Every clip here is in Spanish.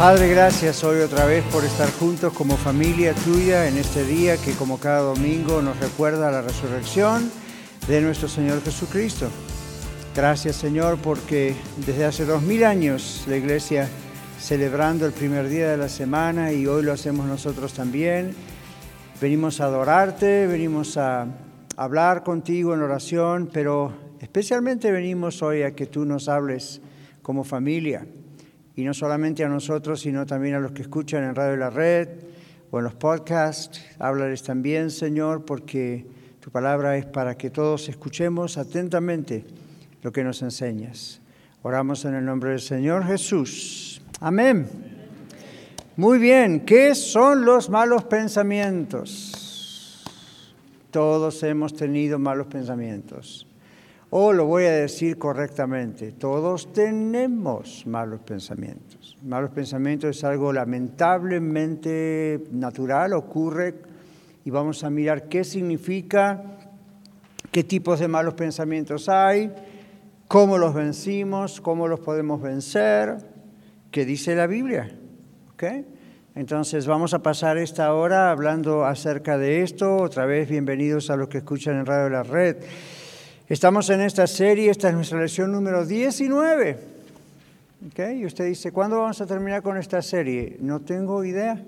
Padre, gracias hoy otra vez por estar juntos como familia tuya en este día que como cada domingo nos recuerda la resurrección de nuestro Señor Jesucristo. Gracias Señor porque desde hace dos mil años la iglesia celebrando el primer día de la semana y hoy lo hacemos nosotros también. Venimos a adorarte, venimos a hablar contigo en oración, pero especialmente venimos hoy a que tú nos hables como familia y no solamente a nosotros, sino también a los que escuchan en Radio La Red o en los podcasts. Háblales también, Señor, porque tu palabra es para que todos escuchemos atentamente lo que nos enseñas. Oramos en el nombre del Señor Jesús. Amén. Muy bien, ¿qué son los malos pensamientos? Todos hemos tenido malos pensamientos. O lo voy a decir correctamente, todos tenemos malos pensamientos. Malos pensamientos es algo lamentablemente natural, ocurre y vamos a mirar qué significa, qué tipos de malos pensamientos hay, cómo los vencimos, cómo los podemos vencer, qué dice la Biblia. Entonces vamos a pasar esta hora hablando acerca de esto. Otra vez, bienvenidos a los que escuchan en Radio La Red. Estamos en esta serie, esta es nuestra lección número 19. ¿Okay? Y usted dice, ¿cuándo vamos a terminar con esta serie? No tengo idea.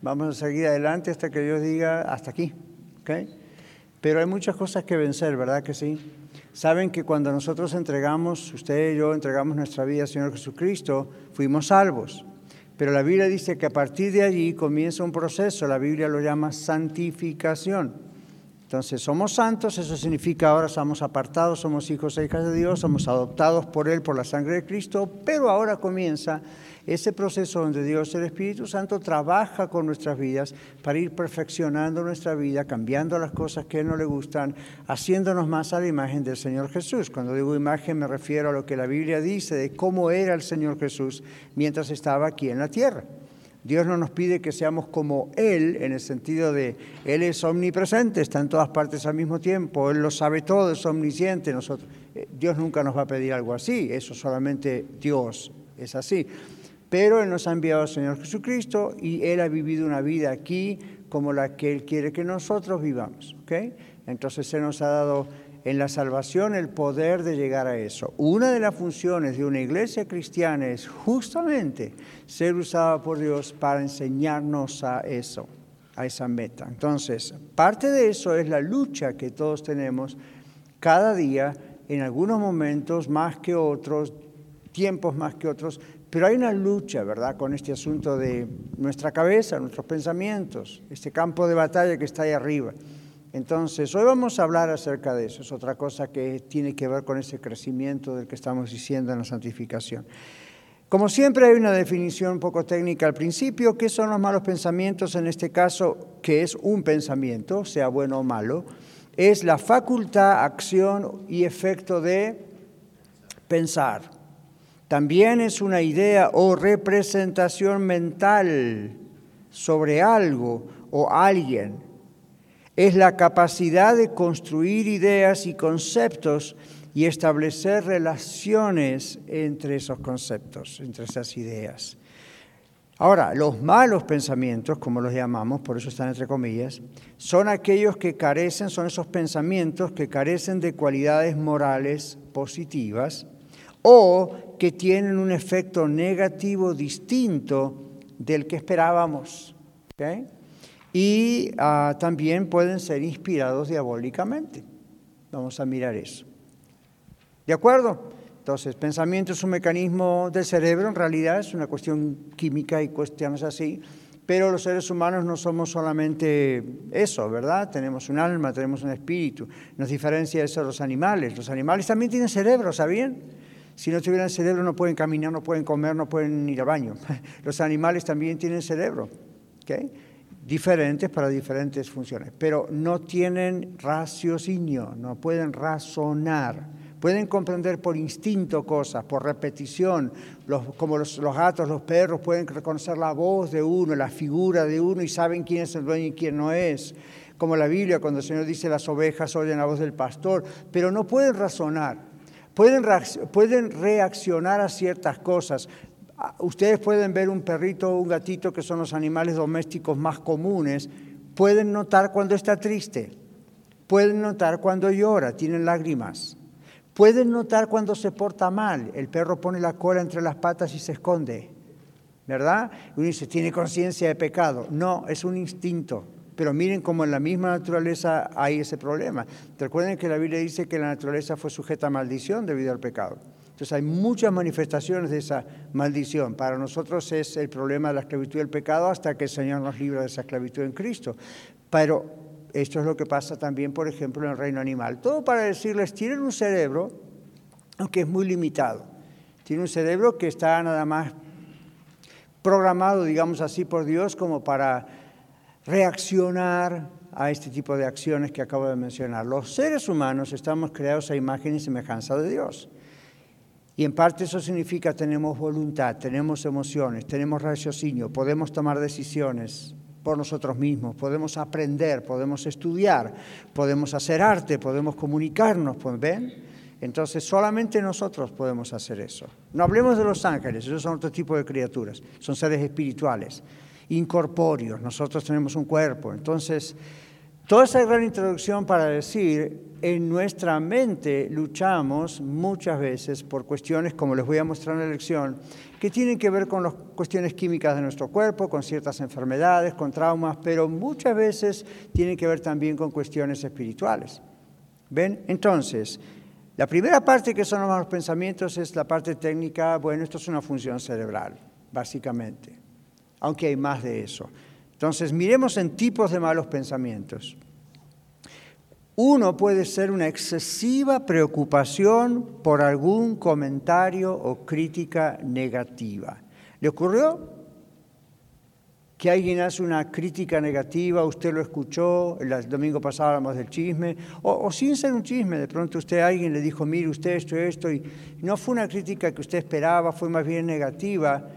Vamos a seguir adelante hasta que Dios diga hasta aquí. ¿Okay? Pero hay muchas cosas que vencer, ¿verdad que sí? Saben que cuando nosotros entregamos, usted y yo entregamos nuestra vida al Señor Jesucristo, fuimos salvos. Pero la Biblia dice que a partir de allí comienza un proceso, la Biblia lo llama santificación. Entonces, somos santos, eso significa ahora somos apartados, somos hijos e hijas de Dios, somos adoptados por Él, por la sangre de Cristo, pero ahora comienza ese proceso donde Dios, el Espíritu Santo, trabaja con nuestras vidas para ir perfeccionando nuestra vida, cambiando las cosas que no le gustan, haciéndonos más a la imagen del Señor Jesús. Cuando digo imagen me refiero a lo que la Biblia dice de cómo era el Señor Jesús mientras estaba aquí en la tierra. Dios no nos pide que seamos como Él, en el sentido de Él es omnipresente, está en todas partes al mismo tiempo, Él lo sabe todo, es omnisciente. Nosotros, eh, Dios nunca nos va a pedir algo así, eso solamente Dios es así. Pero Él nos ha enviado al Señor Jesucristo y Él ha vivido una vida aquí como la que Él quiere que nosotros vivamos. Entonces se nos ha dado en la salvación el poder de llegar a eso. Una de las funciones de una iglesia cristiana es justamente ser usada por Dios para enseñarnos a eso, a esa meta. Entonces, parte de eso es la lucha que todos tenemos cada día, en algunos momentos más que otros, tiempos más que otros, pero hay una lucha, ¿verdad?, con este asunto de nuestra cabeza, nuestros pensamientos, este campo de batalla que está ahí arriba. Entonces, hoy vamos a hablar acerca de eso. Es otra cosa que tiene que ver con ese crecimiento del que estamos diciendo en la santificación. Como siempre hay una definición un poco técnica al principio. ¿Qué son los malos pensamientos? En este caso, que es un pensamiento, sea bueno o malo, es la facultad, acción y efecto de pensar. También es una idea o representación mental sobre algo o alguien es la capacidad de construir ideas y conceptos y establecer relaciones entre esos conceptos, entre esas ideas. Ahora, los malos pensamientos, como los llamamos, por eso están entre comillas, son aquellos que carecen, son esos pensamientos que carecen de cualidades morales positivas o que tienen un efecto negativo distinto del que esperábamos. ¿okay? Y ah, también pueden ser inspirados diabólicamente. Vamos a mirar eso. ¿De acuerdo? Entonces, pensamiento es un mecanismo del cerebro, en realidad es una cuestión química y cuestiones así, pero los seres humanos no somos solamente eso, ¿verdad? Tenemos un alma, tenemos un espíritu. Nos diferencia eso de los animales. Los animales también tienen cerebro, ¿sabían? Si no tuvieran cerebro no pueden caminar, no pueden comer, no pueden ir al baño. Los animales también tienen cerebro. ¿okay? Diferentes para diferentes funciones, pero no tienen raciocinio, no pueden razonar. Pueden comprender por instinto cosas, por repetición, como los, los, gatos, los perros pueden reconocer la voz de uno, la figura de uno y saben quién es el dueño y quién no es. Como la Biblia, cuando el Señor dice las ovejas oyen la voz del pastor, pero no pueden razonar. Pueden, pueden reaccionar a ciertas cosas. Ustedes pueden ver un perrito o un gatito, que son los animales domésticos más comunes, pueden notar cuando está triste, pueden notar cuando llora, tienen lágrimas Pueden notar cuando se porta mal. El perro pone la cola entre las patas y se esconde. ¿Verdad? Uno dice, tiene conciencia de pecado. No, es un instinto. Pero miren cómo en la misma naturaleza hay ese problema. Recuerden que la Biblia dice que la naturaleza fue sujeta a maldición debido al pecado. Entonces hay muchas manifestaciones de esa maldición. Para nosotros es el problema de la esclavitud del pecado hasta que el Señor nos libra de esa esclavitud en Cristo. Pero esto es lo que pasa también, por ejemplo, en el reino animal. Todo para decirles, tienen un cerebro, aunque es muy limitado. Tienen un cerebro que está nada más programado, digamos así, por Dios como para reaccionar a este tipo de acciones que acabo de mencionar. Los seres humanos estamos creados a imagen y semejanza de Dios. Y en parte eso significa tenemos voluntad, tenemos emociones, tenemos raciocinio, podemos tomar decisiones, por nosotros mismos, podemos aprender, podemos estudiar, podemos hacer arte, podemos comunicarnos, ¿ven? Entonces solamente nosotros podemos hacer eso. No hablemos de los ángeles, esos son otro tipo de criaturas, son seres espirituales, incorpóreos, nosotros tenemos un cuerpo. Entonces, toda esa gran introducción para decir, en nuestra mente luchamos muchas veces por cuestiones, como les voy a mostrar en la lección, que tienen que ver con las cuestiones químicas de nuestro cuerpo, con ciertas enfermedades, con traumas, pero muchas veces tienen que ver también con cuestiones espirituales. ¿Ven? Entonces, la primera parte que son los pensamientos es la parte técnica, bueno, esto es una función cerebral, básicamente, aunque hay más de eso. Entonces, miremos en tipos de malos pensamientos. Uno puede ser una excesiva preocupación por algún comentario o crítica negativa. ¿Le ocurrió que alguien hace una crítica negativa, usted lo escuchó, el domingo pasado hablamos del chisme, o, sin ser un chisme, de pronto usted alguien le dijo, mire usted esto esto, y no fue una crítica que usted esperaba, fue más bien negativa,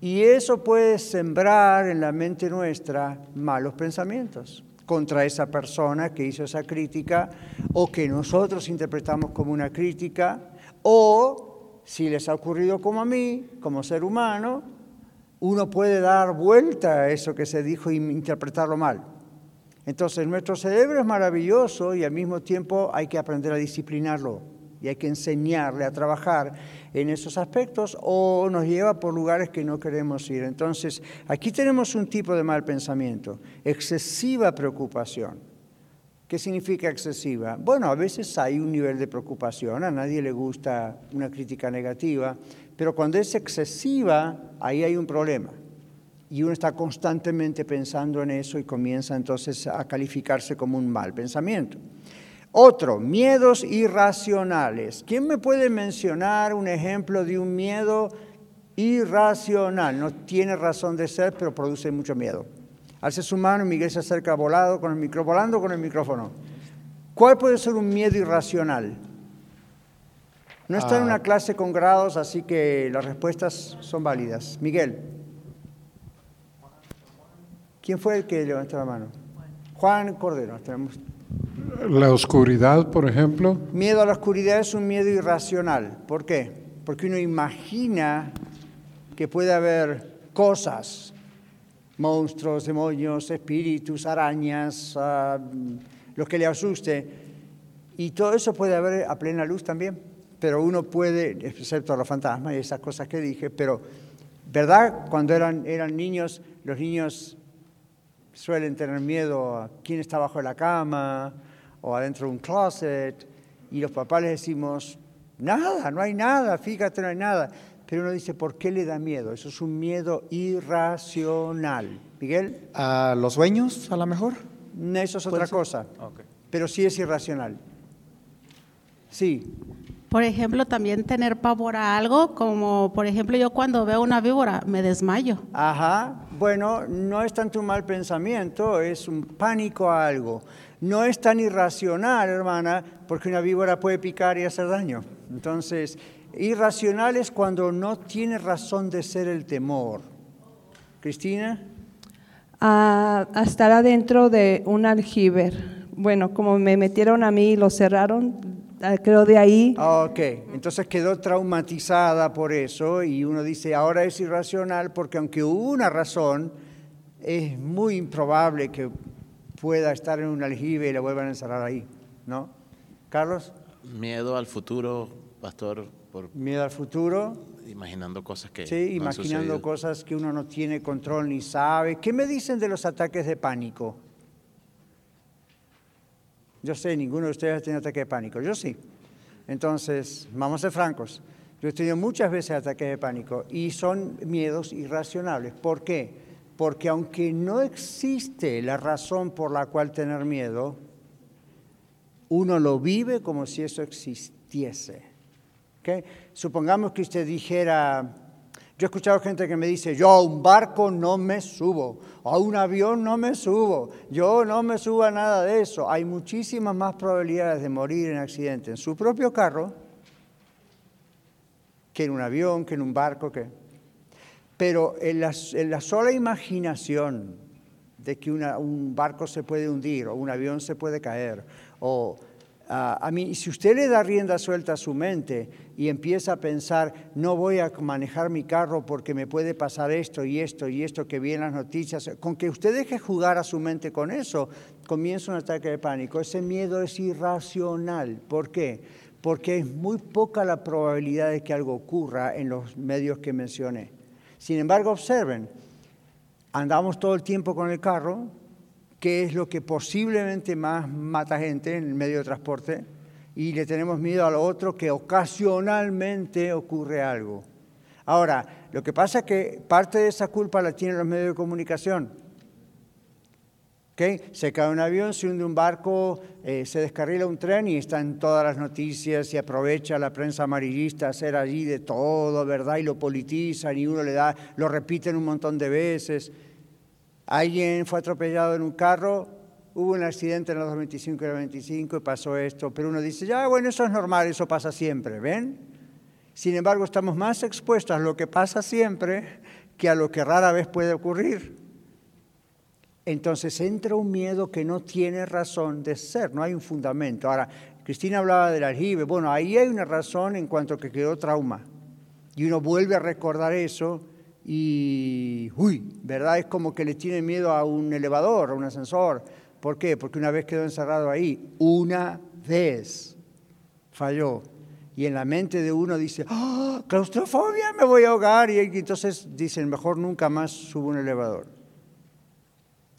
y eso puede sembrar en la mente nuestra malos pensamientos contra esa persona que hizo esa crítica o que nosotros interpretamos como una crítica o si les ha ocurrido como a mí, como ser humano, uno puede dar vuelta a eso que se dijo y interpretarlo mal. Entonces nuestro cerebro es maravilloso y al mismo tiempo hay que aprender a disciplinarlo y hay que enseñarle a trabajar en esos aspectos o nos lleva por lugares que no queremos ir. Entonces, aquí tenemos un tipo de mal pensamiento, excesiva preocupación. ¿Qué significa excesiva? Bueno, a veces hay un nivel de preocupación, a nadie le gusta una crítica negativa, pero cuando es excesiva, ahí hay un problema. Y uno está constantemente pensando en eso y comienza entonces a calificarse como un mal pensamiento. Otro, miedos irracionales. ¿Quién me puede mencionar un ejemplo de un miedo irracional? No tiene razón de ser, pero produce mucho miedo. Hace su mano y Miguel se acerca volado con el micro, volando con el micrófono. ¿Cuál puede ser un miedo irracional? No está en una ah. clase con grados, así que las respuestas son válidas. Miguel. ¿Quién fue el que levantó la mano? Juan Cordero. Tenemos la oscuridad, por ejemplo. Miedo a la oscuridad es un miedo irracional. ¿Por qué? Porque uno imagina que puede haber cosas, monstruos, demonios, espíritus, arañas, uh, lo que le asuste. Y todo eso puede haber a plena luz también. Pero uno puede, excepto los fantasmas y esas cosas que dije, pero, ¿verdad? Cuando eran, eran niños, los niños suelen tener miedo a quién está bajo la cama, o adentro de un closet y los papás les decimos, nada, no hay nada, fíjate, no hay nada. Pero uno dice, ¿por qué le da miedo? Eso es un miedo irracional. Miguel. ¿A los sueños, a lo mejor? Eso es otra cosa. Pero sí es irracional. Sí. Por ejemplo, también tener pavor a algo, como por ejemplo yo cuando veo una víbora me desmayo. Ajá, bueno, no es tanto un mal pensamiento, es un pánico a algo. No es tan irracional, hermana, porque una víbora puede picar y hacer daño. Entonces, irracional es cuando no tiene razón de ser el temor. Cristina. A, a estar adentro de un aljibe. Bueno, como me metieron a mí y lo cerraron, creo de ahí. Ah, ok, entonces quedó traumatizada por eso y uno dice, ahora es irracional porque aunque hubo una razón, es muy improbable que pueda estar en un aljibe y la vuelvan a encerrar ahí, ¿no? Carlos. Miedo al futuro, pastor. Por Miedo al futuro. Imaginando cosas que... Sí, imaginando cosas que uno no tiene control ni sabe. ¿Qué me dicen de los ataques de pánico? Yo sé, ninguno de ustedes ha tenido ataque de pánico. Yo sí. Entonces, vamos a ser francos. Yo he tenido muchas veces ataques de pánico y son miedos irracionales. ¿Por qué? Porque aunque no existe la razón por la cual tener miedo, uno lo vive como si eso existiese. ¿Okay? Supongamos que usted dijera, yo he escuchado gente que me dice, yo a un barco no me subo, a un avión no me subo, yo no me subo a nada de eso. Hay muchísimas más probabilidades de morir en accidente en su propio carro que en un avión, que en un barco, que... Pero en la, sola imaginación de que un barco se puede hundir o un avión se puede caer o Ah, a mí, si usted le da rienda suelta a su mente y empieza a pensar, no voy a manejar mi carro porque me puede pasar esto y esto y esto que vienen las noticias, con que usted deje jugar a su mente con eso, comienza un ataque de pánico. Ese miedo es irracional. ¿Por qué? Porque es muy poca la probabilidad de que algo ocurra en los medios que mencioné. Sin embargo, observen, andamos todo el tiempo con el carro, qué es lo que posiblemente más mata gente en el medio de transporte y le tenemos miedo a lo otro que ocasionalmente ocurre algo. Ahora, lo que pasa es que parte de esa culpa la tienen los medios de comunicación. ¿Okay? Se cae un avión, se hunde un barco, eh, se descarrila un tren y está en todas las noticias y aprovecha la prensa amarillista a hacer allí de todo, ¿verdad? Y lo politizan y uno le da, lo repiten un montón de veces. Alguien fue atropellado en un carro, hubo un accidente en los 25 y 25 y pasó esto, pero uno dice, ya, bueno, eso es normal, eso pasa siempre, ¿ven? Sin embargo, estamos más expuestos a lo que pasa siempre que a lo que rara vez puede ocurrir. Entonces entra un miedo que no tiene razón de ser, no hay un fundamento. Ahora, Cristina hablaba del aljibe, bueno, ahí hay una razón en cuanto que quedó trauma. Y uno vuelve a recordar eso y, uy, ¿verdad? Es como que le tiene miedo a un elevador, a un ascensor. ¿Por qué? Porque una vez quedó encerrado ahí, una vez falló. Y en la mente de uno dice, ¡Oh, claustrofobia, me voy a ahogar. Y entonces dicen, mejor nunca más subo un elevador.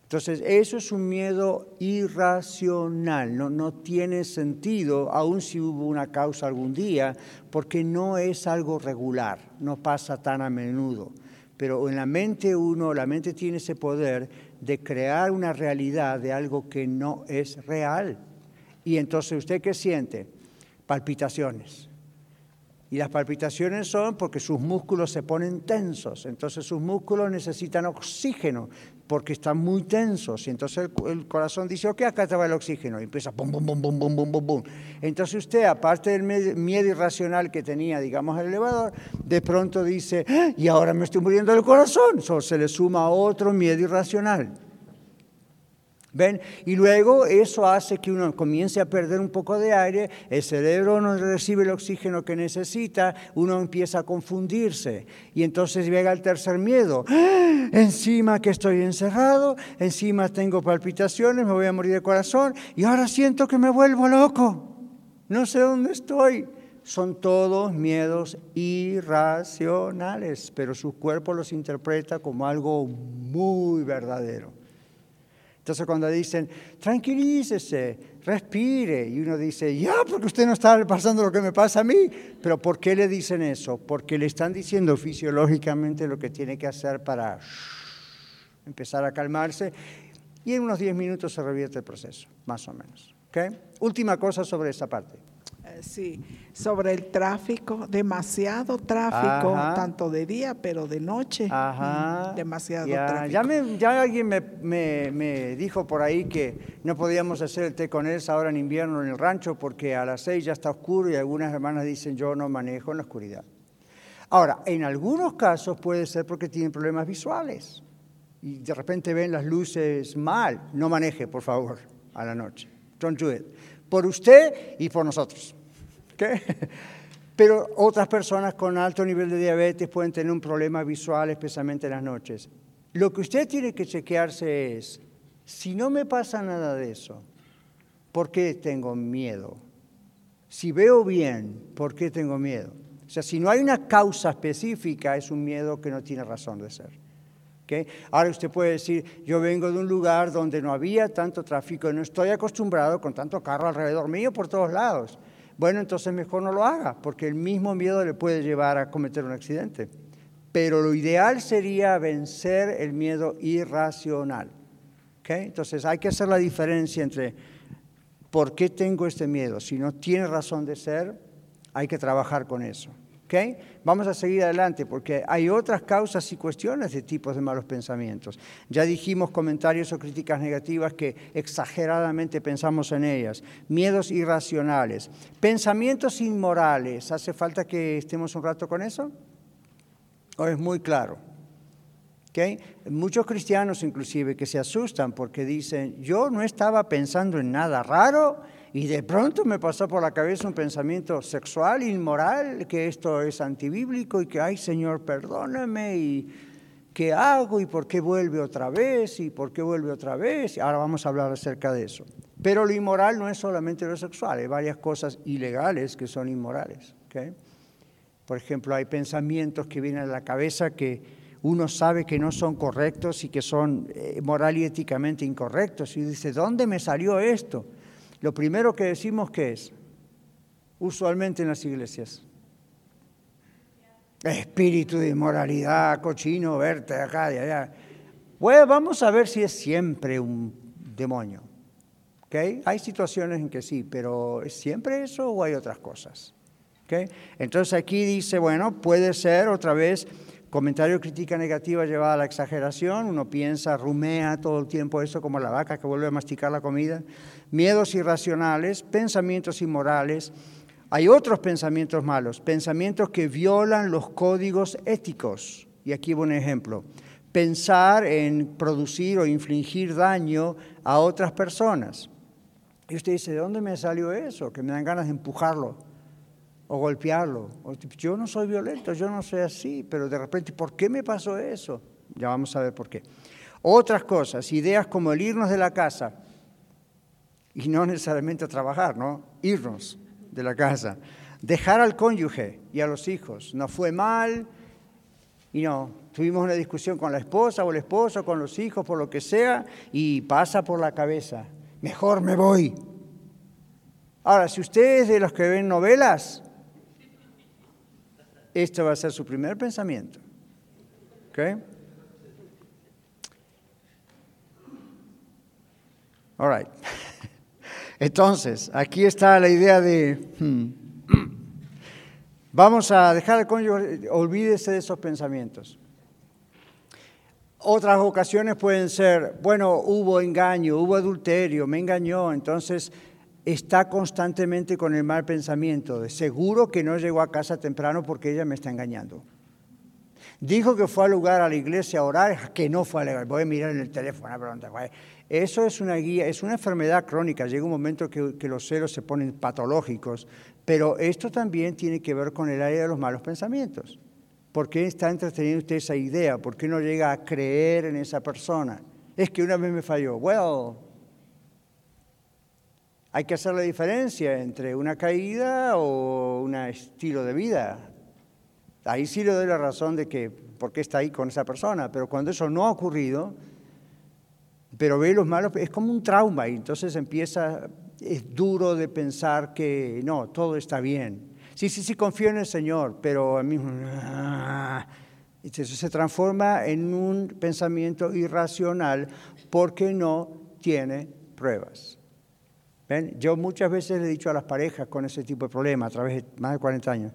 Entonces, eso es un miedo irracional, no, no tiene sentido, aun si hubo una causa algún día, porque no es algo regular, no pasa tan a menudo pero en la mente uno, la mente tiene ese poder de crear una realidad de algo que no es real. Y entonces, ¿usted qué siente? Palpitaciones. Y las palpitaciones son porque sus músculos se ponen tensos, entonces sus músculos necesitan oxígeno porque están muy tensos. Y entonces el, corazón dice, ok, acá va el oxígeno. Y empieza, bum, bum, bum, bum, bum, bum, bum, bum. Entonces usted, aparte del miedo irracional que tenía, digamos, el elevador, de pronto dice, ¡Ah! y ahora me estoy muriendo del corazón. So, se le suma otro miedo irracional. ¿Ven? Y luego eso hace que uno comience a perder un poco de aire, el cerebro no recibe el oxígeno que necesita, uno empieza a confundirse. Y entonces llega el tercer miedo. ¡Ah! Encima que estoy encerrado, encima tengo palpitaciones, me voy a morir de corazón y ahora siento que me vuelvo loco. No sé dónde estoy. Son todos miedos irracionales, pero su cuerpo los interpreta como algo muy verdadero. Entonces cuando dicen, tranquilícese, respire, y uno dice, ya, porque usted no está pasando lo que me pasa a mí, pero ¿por qué le dicen eso? Porque le están diciendo fisiológicamente lo que tiene que hacer para empezar a calmarse, y en unos 10 minutos se revierte el proceso, más o menos. ¿okay? Última cosa sobre esa parte. Eh, Sí, sobre el tráfico, demasiado tráfico, Ajá. tanto de día, pero de noche, Ajá. mm, demasiado ya, tráfico. Ya, me- ya alguien me, me- me dijo por ahí que no podíamos hacer el té con él ahora en invierno en el rancho porque a las seis ya está oscuro y algunas hermanas dicen yo no manejo en la oscuridad. Ahora, en algunos casos puede ser porque tienen problemas visuales y de repente ven las luces mal. No maneje, por favor, a la noche. Don't do it. Por usted y por nosotros. ¿Ok? Pero otras personas con alto nivel de diabetes pueden tener un problema visual, especialmente en las noches. Lo que usted tiene que chequearse es, si no me pasa nada de eso, ¿por qué tengo miedo? Si veo bien, ¿por qué tengo miedo? O sea, si no hay una causa específica, es un miedo que no tiene razón de ser. ¿ok? Ahora usted puede decir, yo vengo de un lugar donde no había tanto tráfico, no estoy acostumbrado con tanto carro alrededor mío por todos lados. Bueno, entonces mejor no lo haga, porque el mismo miedo le puede llevar a cometer un accidente. Pero lo ideal sería vencer el miedo irracional. ¿ok? Entonces hay que hacer la diferencia entre por qué tengo este miedo. Si no tiene razón de ser, hay que trabajar con eso. ¿Ok? Vamos a seguir adelante porque hay otras causas y cuestiones de tipos de malos pensamientos. Ya dijimos comentarios o críticas negativas que exageradamente pensamos en ellas. Miedos irracionales. Pensamientos inmorales. ¿Hace falta que estemos un rato con eso? ¿O es muy claro? ¿ok? Muchos cristianos inclusive que se asustan porque dicen, yo no estaba pensando en nada raro y de pronto me pasó por la cabeza un pensamiento sexual, inmoral, que esto es antibíblico y que, ay Señor, perdóname y qué hago y por qué vuelve otra vez y por qué vuelve otra vez. Ahora vamos a hablar acerca de eso. Pero lo inmoral no es solamente lo sexual, hay varias cosas ilegales que son inmorales. ¿ok? Por ejemplo, hay pensamientos que vienen a la cabeza que uno sabe que no son correctos y que son eh, moral y éticamente incorrectos. Y dice, ¿dónde me salió esto? Lo primero que decimos que es, usualmente en las iglesias, espíritu de inmoralidad, cochino, verte acá, de allá. Bueno, vamos a ver si es siempre un demonio. ¿ok? Hay situaciones en que sí, pero ¿es siempre eso o hay otras cosas? ¿ok? Entonces aquí dice, bueno, puede ser otra vez comentario, crítica negativa llevada a la exageración, uno piensa, rumea todo el tiempo eso como la vaca que vuelve a masticar la comida, miedos irracionales, pensamientos inmorales, hay otros pensamientos malos, pensamientos que violan los códigos éticos. Y aquí un ejemplo. Pensar en producir o infligir daño a otras personas. Y usted dice, ¿de dónde me salió eso? Que me dan ganas de empujarlo o golpearlo. O, yo no soy violento, yo no soy así, pero de repente, ¿por qué me pasó eso? Ya vamos a ver por qué. Otras cosas, ideas como el irnos de la casa, y no necesariamente a trabajar, ¿no? Irnos de la casa. Dejar al cónyuge y a los hijos. No fue mal y no. Tuvimos una discusión con la esposa o el esposo, con los hijos, por lo que sea, y pasa por la cabeza. Mejor me voy. Ahora, si usted es de los que ven novelas, este va a ser su primer pensamiento. ¿Ok? All right. Entonces, aquí está la idea de, hmm, vamos a dejar al cónyuge, olvídese de esos pensamientos. Otras ocasiones pueden ser, bueno, hubo engaño, hubo adulterio, me engañó, entonces está constantemente con el mal pensamiento, de seguro que no llegó a casa temprano porque ella me está engañando. Dijo que fue al lugar a la iglesia a orar, que no fue a la Voy a mirar en el teléfono, a eso es una guía, es una enfermedad crónica. Llega un momento que, que, los celos se ponen patológicos, pero esto también tiene que ver con el área de los malos pensamientos. ¿Por qué está entreteniendo usted esa idea? ¿Por qué no llega a creer en esa persona? Es que una vez me falló. Well, hay que hacer la diferencia entre una caída o un estilo de vida. Ahí sí le doy la razón de que por qué está ahí con esa persona, pero cuando eso no ha ocurrido, pero ve los malos, es como un trauma y entonces empieza, es duro de pensar que no, todo está bien. Sí, sí, sí, confío en el Señor, pero a mí entonces se transforma en un pensamiento irracional porque no tiene pruebas. Yo muchas veces le he dicho a las parejas con ese tipo de problema a través de más de 40 años,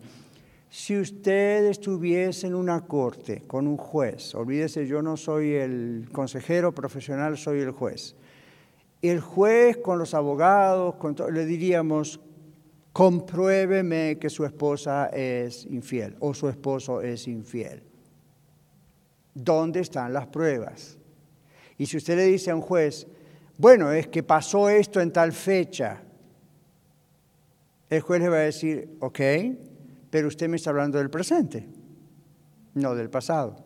si usted estuviese en una corte con un juez, olvídese, yo no soy el consejero profesional, soy el juez. El juez con los abogados, con le diríamos, compruébeme que su esposa es infiel o su esposo es infiel. ¿Dónde están las pruebas? Y si usted le dice a un juez, bueno, es que pasó esto en tal fecha, el juez le va a decir, ok, pero usted me está hablando del presente, no del pasado.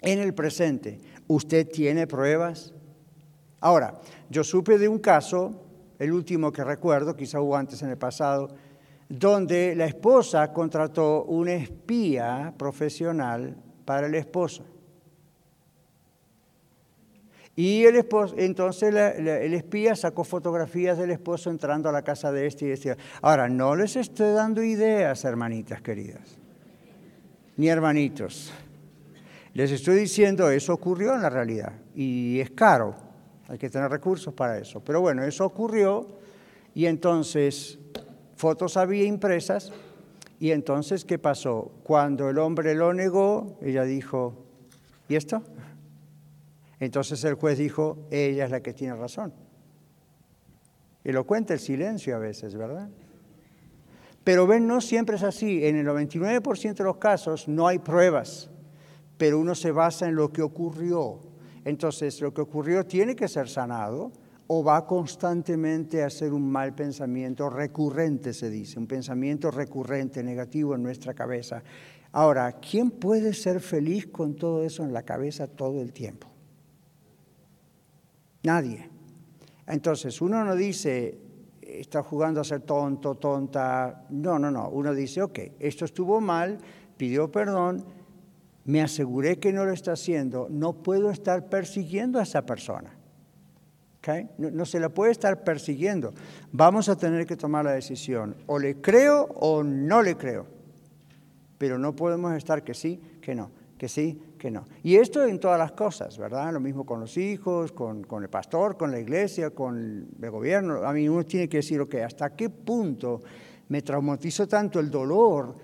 En el presente, ¿usted tiene pruebas? Ahora, yo supe de un caso el último que recuerdo, quizá hubo antes en el pasado, donde la esposa contrató un espía profesional para el esposo. Y el esposo, entonces el espía sacó fotografías del esposo entrando a la casa de este y decía, ahora no les estoy dando ideas, hermanitas queridas, ni hermanitos. Les estoy diciendo, eso ocurrió en la realidad y es caro. Hay que tener recursos para eso. Pero bueno, eso ocurrió y entonces fotos había impresas y entonces ¿qué pasó? Cuando el hombre lo negó, ella dijo, ¿y esto? Entonces el juez dijo, ella es la que tiene razón. Y lo cuenta el silencio a veces, ¿verdad? Pero ven, no siempre es así. En el 99% de los casos no hay pruebas, pero uno se basa en lo que ocurrió. Entonces, lo que ocurrió tiene que ser sanado o va constantemente a ser un mal pensamiento recurrente, se dice, un pensamiento recurrente, negativo en nuestra cabeza. Ahora, ¿quién puede ser feliz con todo eso en la cabeza todo el tiempo? Nadie. Entonces, uno no dice, está jugando a ser tonto, tonta. No, no, no. Uno dice, ok, esto estuvo mal, pidió perdón, me aseguré que no lo está haciendo, no puedo estar persiguiendo a esa persona. No, se la puede estar persiguiendo. Vamos a tener que tomar la decisión. O le creo o no le creo. Pero no podemos estar que sí, que no, que sí, que no. Y esto en todas las cosas, ¿verdad? Lo mismo con los hijos, con, con el pastor, con la iglesia, con el gobierno. A mí uno tiene que decir, ok, ¿hasta qué punto me traumatizo tanto el dolor?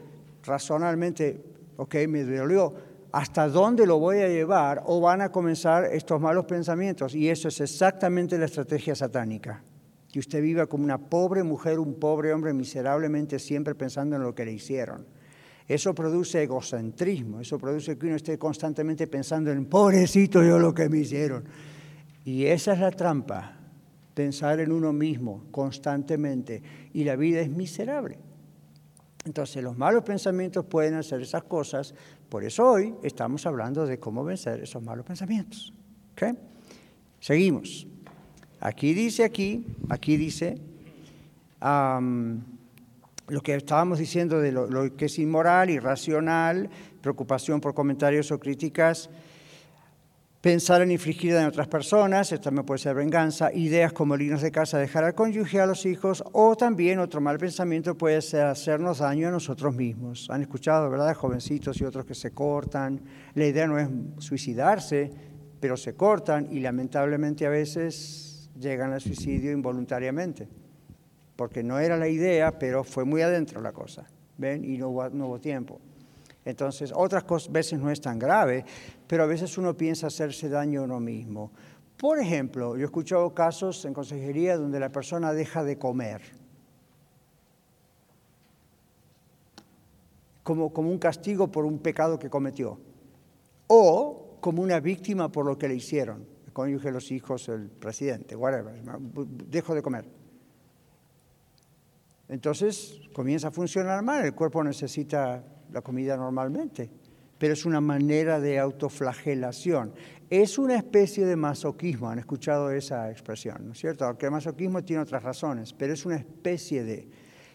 Razonalmente, ok, me dolió, hasta dónde lo voy a llevar o van a comenzar estos malos pensamientos. Y eso es exactamente la estrategia satánica. Que usted viva como una pobre mujer, un pobre hombre, miserablemente siempre pensando en lo que le hicieron. Eso produce egocentrismo, eso produce que uno esté constantemente pensando en, pobrecito yo lo que me hicieron. Y esa es la trampa, pensar en uno mismo constantemente. Y la vida es miserable. Entonces los malos pensamientos pueden hacer esas cosas, por eso hoy estamos hablando de cómo vencer esos malos pensamientos. Seguimos. Aquí dice, aquí, aquí dice, lo que estábamos diciendo de lo, que es inmoral, irracional, preocupación por comentarios o críticas, Pensar en infligir daño a otras personas, esto también puede ser venganza, ideas como líneas de casa, dejar al cónyuge, a los hijos, o también otro mal pensamiento puede ser hacernos daño a nosotros mismos. Han escuchado, ¿verdad?, jovencitos y otros que se cortan. La idea no es suicidarse, pero se cortan y lamentablemente a veces llegan al suicidio involuntariamente, porque no era la idea, pero fue muy adentro la cosa, ¿ven? Y no hubo, tiempo. Entonces, otras veces no es tan grave, pero a veces uno piensa hacerse daño a uno mismo. Por ejemplo, yo he escuchado casos en consejería donde la persona deja de comer, como, como un castigo por un pecado que cometió, o como una víctima por lo que le hicieron, el cónyuge, los hijos, el presidente, whatever, dejo de comer. Entonces comienza a funcionar mal, el cuerpo necesita la comida normalmente pero es una manera de autoflagelación. Es una especie de masoquismo, han escuchado esa expresión, ¿no es cierto? Aunque el masoquismo tiene otras razones, pero es una especie de...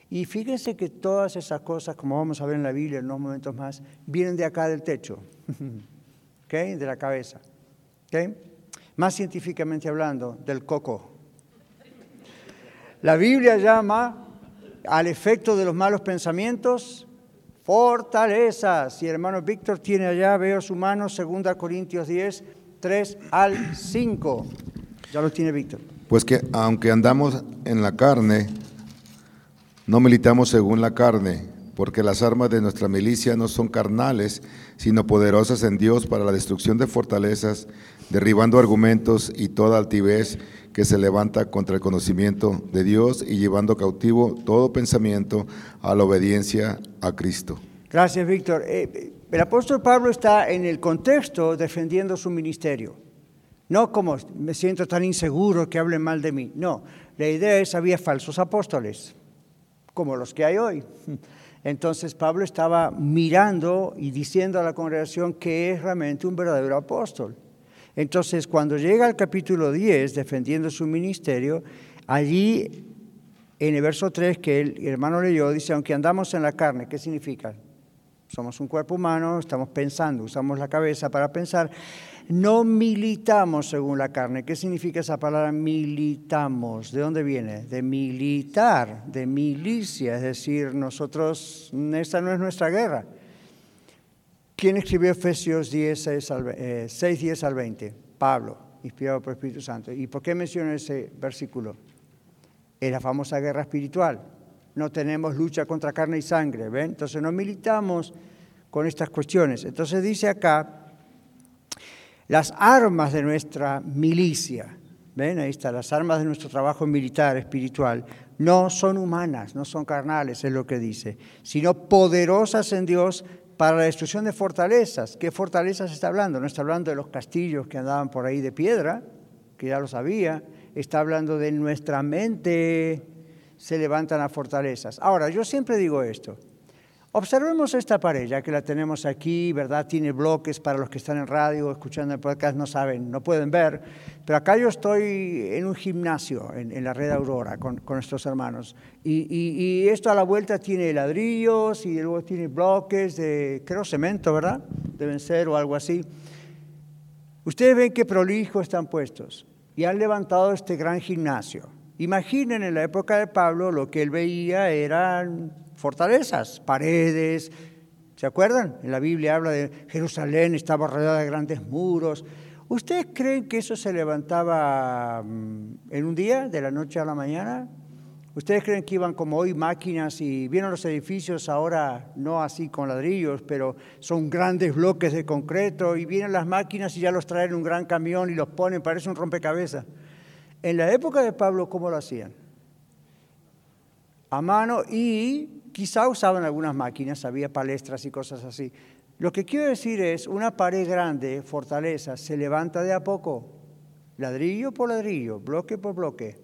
Y fíjense que todas esas cosas, como vamos a ver en la Biblia en unos momentos más, vienen de acá del techo, ¿ok? De la cabeza, ¿ok? Más científicamente hablando, del coco. La Biblia llama al efecto de los malos pensamientos fortalezas. Y hermano Víctor tiene allá, veo su mano, 2 Corintios 10, 3 al 5. Ya lo tiene Víctor. Pues que aunque andamos en la carne, no militamos según la carne, porque las armas de nuestra milicia no son carnales, sino poderosas en Dios para la destrucción de fortalezas, derribando argumentos y toda altivez que se levanta contra el conocimiento de Dios y llevando cautivo todo pensamiento a la obediencia a Cristo. Gracias, Víctor. Eh, el apóstol Pablo está en el contexto defendiendo su ministerio. No como me siento tan inseguro que hablen mal de mí. No, la idea es había falsos apóstoles, como los que hay hoy. Entonces Pablo estaba mirando y diciendo a la congregación que es realmente un verdadero apóstol. Entonces cuando llega al capítulo 10, defendiendo su ministerio, allí en el verso 3 que el hermano leyó, dice, aunque andamos en la carne, ¿qué significa? Somos un cuerpo humano, estamos pensando, usamos la cabeza para pensar. No militamos según la carne. ¿Qué significa esa palabra militamos? ¿De dónde viene? De militar, de milicia, es decir, nosotros, esta no es nuestra guerra. ¿Quién escribió Efesios 10, 6, al, 6, 10 al 20? Pablo, inspirado por el Espíritu Santo. ¿Y por qué menciona ese versículo? Es la famosa guerra espiritual. No tenemos lucha contra carne y sangre, ¿ven? Entonces no militamos con estas cuestiones. Entonces dice acá, las armas de nuestra milicia, ven, ahí está, las armas de nuestro trabajo militar, espiritual, no son humanas, no son carnales, es lo que dice, sino poderosas en Dios para la destrucción de fortalezas. ¿Qué fortalezas está hablando? No está hablando de los castillos que andaban por ahí de piedra, que ya lo sabía, está hablando de nuestra mente, se levantan las fortalezas. Ahora, yo siempre digo esto, Observemos esta pared, ya que la tenemos aquí, ¿verdad? Tiene bloques para los que están en radio, escuchando el podcast, no saben, no pueden ver. Pero acá yo estoy en un gimnasio, en, la red Aurora, con, con nuestros hermanos. Y, y, esto a la vuelta tiene ladrillos y luego tiene bloques de, creo, cemento, ¿verdad? Deben ser o algo así. Ustedes ven qué prolijo están puestos y han levantado este gran gimnasio. Imaginen en la época de Pablo lo que él veía eran fortalezas, paredes. ¿Se acuerdan? En la Biblia habla de Jerusalén, estaba rodeada de grandes muros. ¿Ustedes creen que eso se levantaba mm, en un día, de la noche a la mañana? ¿Ustedes creen que iban como hoy máquinas y vieron los edificios ahora, no así con ladrillos, pero son grandes bloques de concreto y vienen las máquinas y ya los traen en un gran camión y los ponen, parece un rompecabezas? En la época de Pablo, ¿cómo lo hacían? A mano y Quizá usaban algunas máquinas, había palestras y cosas así. Lo que quiero decir es, una pared grande, fortaleza, se levanta de a poco, ladrillo por ladrillo, bloque por bloque.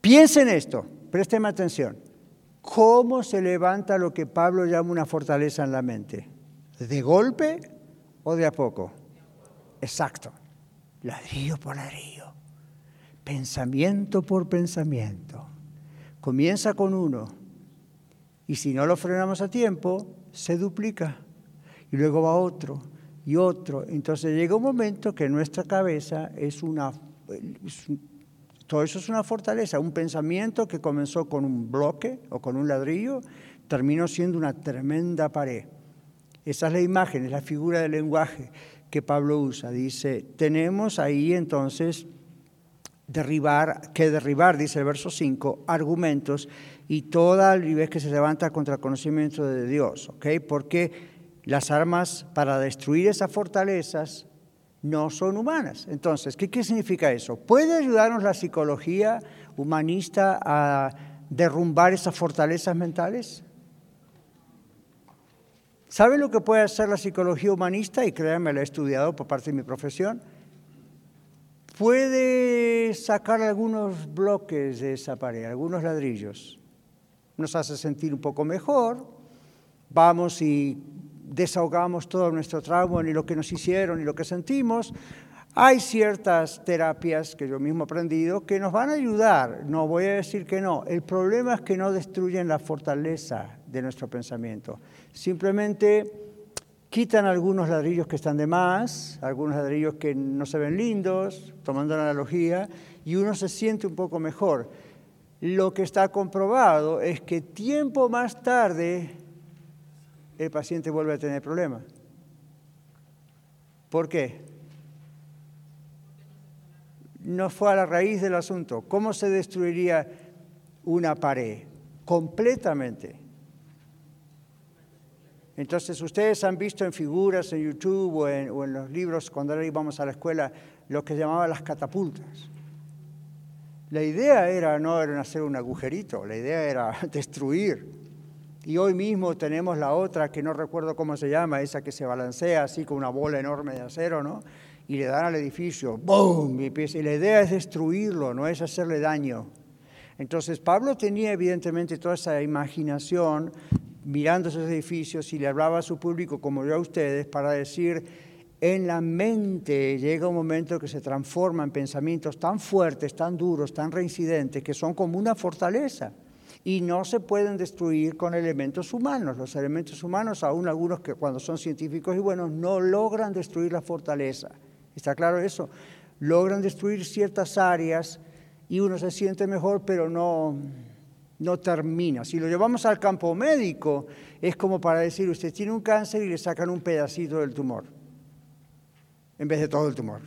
Piensen esto, presten atención. ¿Cómo se levanta lo que Pablo llama una fortaleza en la mente? ¿De golpe o de a poco? Exacto. Ladrillo por ladrillo. Pensamiento por pensamiento. Comienza con uno, y si no lo frenamos a tiempo, se duplica. Y luego va otro y otro. Entonces llega un momento que nuestra cabeza es una... todo eso es una fortaleza, un pensamiento que comenzó con un bloque o con un ladrillo, terminó siendo una tremenda pared. Esa es la imagen, es la figura del lenguaje que Pablo usa. Dice, tenemos ahí entonces derribar, que derribar, dice el verso 5, argumentos y toda vez que se levanta contra el conocimiento de Dios, ¿ok? Porque las armas para destruir esas fortalezas no son humanas. Entonces, ¿qué, ¿qué significa eso? ¿Puede ayudarnos la psicología humanista a derrumbar esas fortalezas mentales? ¿Saben lo que puede hacer la psicología humanista? Y créanme, la he estudiado por parte de mi profesión. Puede sacar algunos bloques de esa pared, algunos ladrillos, nos hace sentir un poco mejor, vamos y desahogamos todo nuestro trauma, ni lo que nos hicieron, ni lo que sentimos. Hay ciertas terapias que yo mismo he aprendido que nos van a ayudar, no voy a decir que no. El problema es que no destruyen la fortaleza de nuestro pensamiento. Simplemente quitan algunos ladrillos que están de más, algunos ladrillos que no se ven lindos, tomando la analogía, y uno se siente un poco mejor lo que está comprobado es que tiempo más tarde el paciente vuelve a tener problemas. ¿Por qué? no fue a la raíz del asunto. ¿Cómo se destruiría una pared? Completamente. Entonces, ustedes han visto en figuras en YouTube o en, los libros cuando íbamos a la escuela lo que llamaban las catapultas. La idea era no era hacer un agujerito, la idea era destruir. Y hoy mismo tenemos la otra que no recuerdo cómo se llama, esa que se balancea así con una bola enorme de acero, ¿no? Y le dan al edificio, ¡boom! Y la idea es destruirlo, no es hacerle daño. Entonces Pablo tenía evidentemente toda esa imaginación mirando esos edificios y le hablaba a su público como yo a ustedes para decir, en la mente llega un momento que se transforma en pensamientos tan fuertes, tan duros, tan reincidentes, que son como una fortaleza y no se pueden destruir con elementos humanos. Los elementos humanos, aún algunos que cuando son científicos y buenos, no logran destruir la fortaleza. ¿Está claro eso? Logran destruir ciertas áreas y uno se siente mejor, pero no, no termina. Si lo llevamos al campo médico, es como para decir, usted tiene un cáncer y le sacan un pedacito del tumor, en vez de todo el tumor.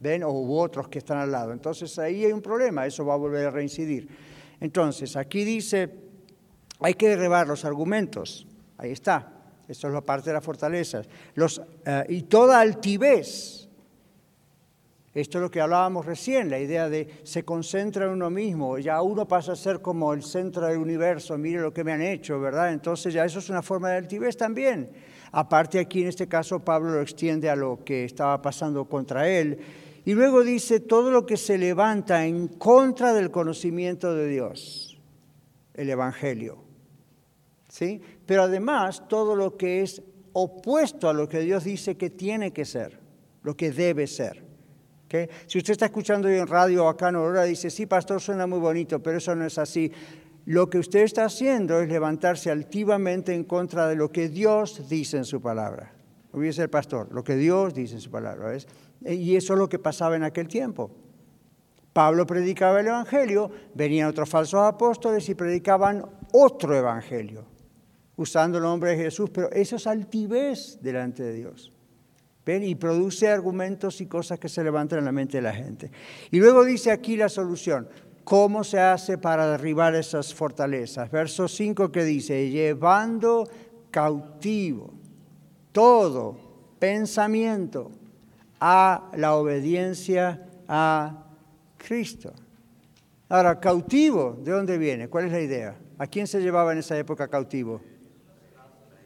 ¿Ven? O hubo otros que están al lado. Entonces ahí hay un problema, eso va a volver a reincidir. Entonces, aquí dice, hay que derribar los argumentos. Ahí está. Esto es la parte de las fortalezas. Los, eh, y toda altivez esto es lo que hablábamos recién, la idea de se concentra en uno mismo, ya uno pasa a ser como el centro del universo, mire lo que me han hecho, ¿verdad? Entonces ya eso es una forma de altivez también. Aparte aquí en este caso Pablo lo extiende a lo que estaba pasando contra él. Y luego dice todo lo que se levanta en contra del conocimiento de Dios, el Evangelio. ¿Sí? Pero además todo lo que es opuesto a lo que Dios dice que tiene que ser, lo que debe ser. Si usted está escuchando en radio acá en dice, sí, pastor, suena muy bonito, pero eso no es así. Lo que usted está haciendo es levantarse altivamente en contra de lo que Dios dice en su palabra. Hubiese el pastor, lo que Dios dice en su palabra. ¿ves? Y eso es lo que pasaba en aquel tiempo. Pablo predicaba el Evangelio, venían otros falsos apóstoles y predicaban otro Evangelio, usando el nombre de Jesús, pero eso es altivez delante de Dios y produce argumentos y cosas que se levantan en la mente de la gente. Y luego dice aquí la solución. ¿Cómo se hace para derribar esas fortalezas? Verso 5 que dice, llevando cautivo todo pensamiento a la obediencia a Cristo. Ahora, cautivo, ¿de dónde viene? ¿Cuál es la idea? ¿A quién se llevaba en esa época cautivo?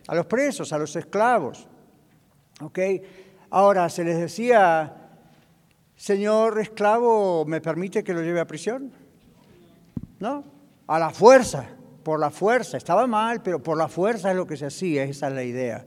A los presos, a los esclavos. ¿Ok? Ahora, se les decía, señor esclavo, ¿me permite que lo lleve a prisión? ¿No? A la fuerza, por la fuerza. Estaba mal, pero por la fuerza es lo que se hacía, esa es la idea.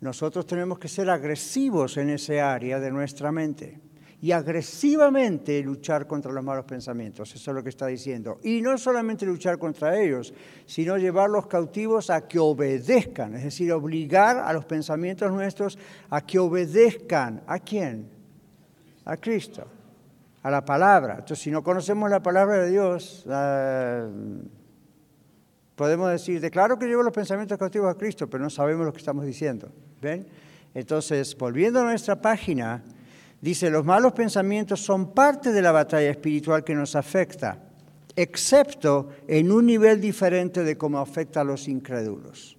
Nosotros tenemos que ser agresivos en ese área de nuestra mente y agresivamente luchar contra los malos pensamientos. Eso es lo que está diciendo. Y no solamente luchar contra ellos, sino llevarlos cautivos a que obedezcan, es decir, obligar a los pensamientos nuestros a que obedezcan. ¿A quién? A Cristo, a la palabra. Entonces, si no conocemos la palabra de Dios, ah, podemos decir, declaro que llevo los pensamientos cautivos a Cristo, pero no sabemos lo que estamos diciendo. ¿Ven? Entonces, volviendo a nuestra página, Dice, los malos pensamientos son parte de la batalla espiritual que nos afecta, excepto en un nivel diferente de cómo afecta a los incrédulos.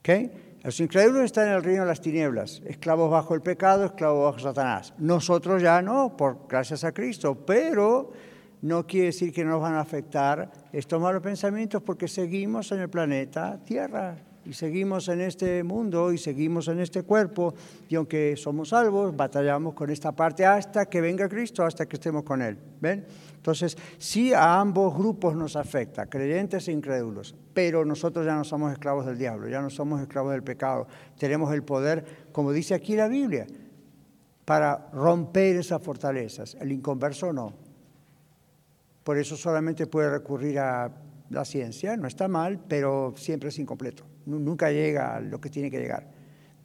¿Okay? Los incrédulos están en el reino de las tinieblas, esclavos bajo el pecado, esclavos bajo Satanás. Nosotros ya no, por gracias a Cristo, pero no quiere decir que no nos van a afectar estos malos pensamientos porque seguimos en el planeta Tierra y seguimos en este mundo y seguimos en este cuerpo y aunque somos salvos, batallamos con esta parte hasta que venga Cristo, hasta que estemos con Él. ¿Ven? Entonces, sí a ambos grupos nos afecta, creyentes e incrédulos, pero nosotros ya no somos esclavos del diablo, ya no somos esclavos del pecado. Tenemos el poder, como dice aquí la Biblia, para romper esas fortalezas. El inconverso no. Por eso solamente puede recurrir a la ciencia, no está mal, pero siempre es incompleto nunca llega a lo que tiene que llegar.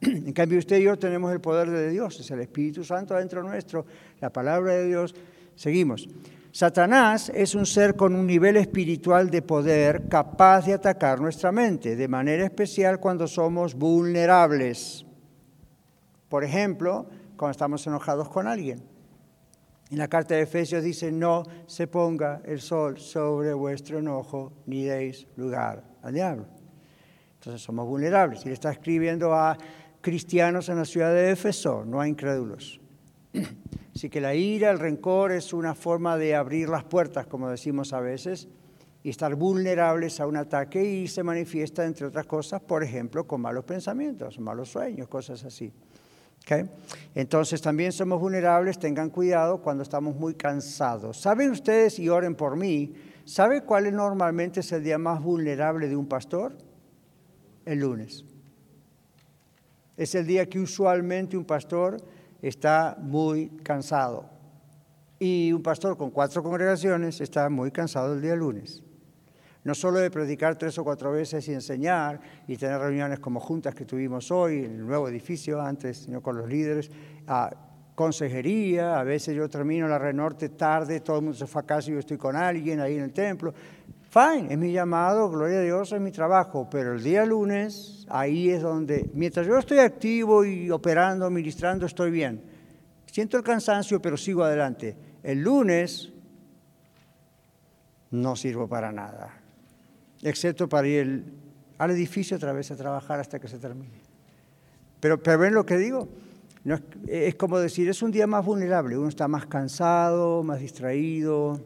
En cambio, usted y yo tenemos el poder de Dios, es el Espíritu Santo dentro nuestro, la palabra de Dios. Seguimos. Satanás es un ser con un nivel espiritual de poder capaz de atacar nuestra mente, de manera especial cuando somos vulnerables. Por ejemplo, cuando estamos enojados con alguien. En la carta de Efesios dice, no se ponga el sol sobre vuestro enojo, ni deis lugar al diablo. Entonces somos vulnerables. Y le está escribiendo a cristianos en la ciudad de Éfeso, no a incrédulos. Así que la ira, el rencor es una forma de abrir las puertas, como decimos a veces, y estar vulnerables a un ataque y se manifiesta, entre otras cosas, por ejemplo, con malos pensamientos, malos sueños, cosas así. Entonces también somos vulnerables, tengan cuidado cuando estamos muy cansados. ¿Saben ustedes, y oren por mí, ¿sabe cuál es normalmente el día más vulnerable de un pastor? El lunes. Es el día que usualmente un pastor está muy cansado. Y un pastor con cuatro congregaciones está muy cansado el día lunes no solo de predicar tres o cuatro veces y enseñar y tener reuniones como juntas que tuvimos hoy en el nuevo edificio antes, sino con los líderes, a consejería, a veces yo termino la renorte tarde, todo el mundo se fue a casa y yo estoy con alguien ahí en el templo. Fine, es mi llamado, gloria a Dios, es mi trabajo, pero el día lunes, ahí es donde, mientras yo estoy activo y operando, ministrando, estoy bien. Siento el cansancio, pero sigo adelante. El lunes no sirvo para nada excepto para ir al edificio otra vez a trabajar hasta que se termine. Pero, pero ven lo que digo, es, como decir, es un día más vulnerable, uno está más cansado, más distraído.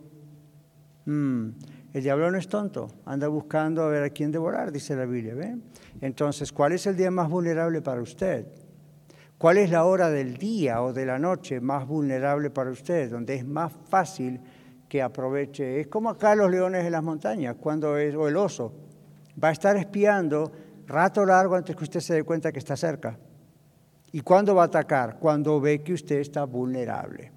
Mm, el diablo no es tonto, anda buscando a ver a quién devorar, dice la Biblia. ¿ven? Entonces, ¿cuál es el día más vulnerable para usted? ¿Cuál es la hora del día o de la noche más vulnerable para usted, donde es más fácil que aproveche. Es como acá los leones en las montañas, cuando es, o el oso. Va a estar espiando rato largo antes que usted se dé cuenta que está cerca. ¿Y cuándo va a atacar? Cuando ve que usted está vulnerable.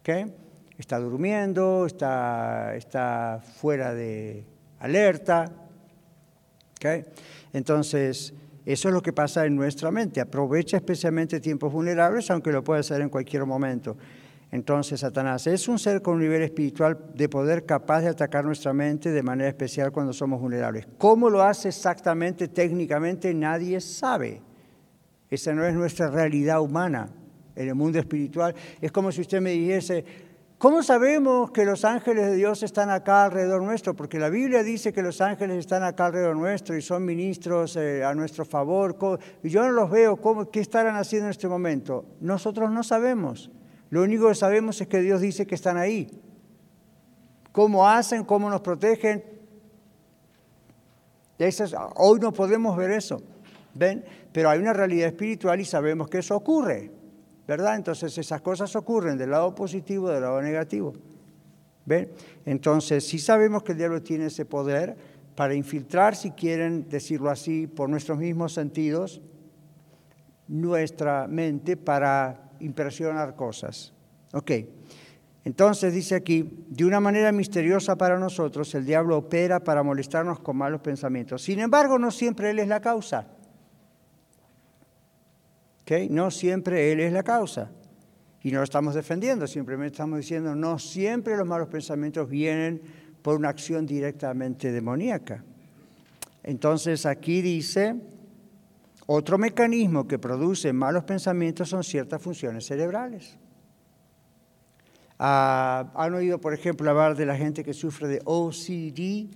¿Okay? Está durmiendo, está, está fuera de alerta. ¿Okay? Entonces, eso es lo que pasa en nuestra mente. Aprovecha especialmente tiempos vulnerables, aunque lo puede hacer en cualquier momento. Entonces, Satanás es un ser con un nivel espiritual de poder capaz de atacar nuestra mente de manera especial cuando somos vulnerables. ¿Cómo lo hace exactamente, técnicamente? Nadie sabe. Esa no es nuestra realidad humana en el mundo espiritual. Es como si usted me dijese, ¿cómo sabemos que los ángeles de Dios están acá alrededor nuestro? Porque la Biblia dice que los ángeles están acá alrededor nuestro y son ministros eh, a nuestro favor. Y yo no los veo. ¿Cómo, ¿Qué estarán haciendo en este momento? Nosotros no sabemos. Lo único que sabemos es que Dios dice que están ahí. ¿Cómo hacen? ¿Cómo nos protegen? hoy no podemos ver eso. ¿Ven? Pero hay una realidad espiritual y sabemos que eso ocurre. ¿Verdad? Entonces esas cosas ocurren del lado positivo del lado negativo. ¿Ven? Entonces sí sabemos que el diablo tiene ese poder para infiltrar, si quieren decirlo así, por nuestros mismos sentidos, nuestra mente para impresionar cosas. Ok, entonces dice aquí, de una manera misteriosa para nosotros, el diablo opera para molestarnos con malos pensamientos. Sin embargo, no siempre él es la causa. No siempre él es la causa. Y no lo estamos defendiendo, simplemente estamos diciendo, no siempre los malos pensamientos vienen por una acción directamente demoníaca. Entonces aquí dice, otro mecanismo que produce malos pensamientos son ciertas funciones cerebrales. Ah, ¿Han oído, por ejemplo, hablar de la gente que sufre de OCD,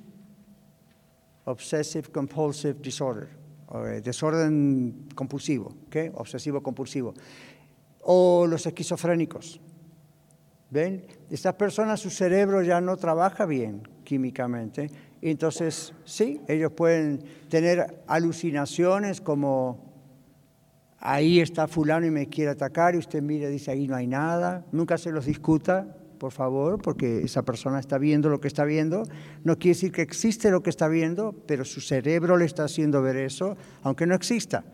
Obsessive Compulsive Disorder, desorden compulsivo, obsesivo compulsivo, o los esquizofrénicos? ¿Ven? Estas personas, su cerebro ya no trabaja bien químicamente entonces, sí, ellos pueden tener alucinaciones como ahí está fulano y me quiere atacar y usted mira dice ahí no hay nada. Nunca se los discuta, por favor, porque esa persona está viendo lo que está viendo. No quiere decir que existe lo que está viendo, pero su cerebro le está haciendo ver eso, aunque no exista,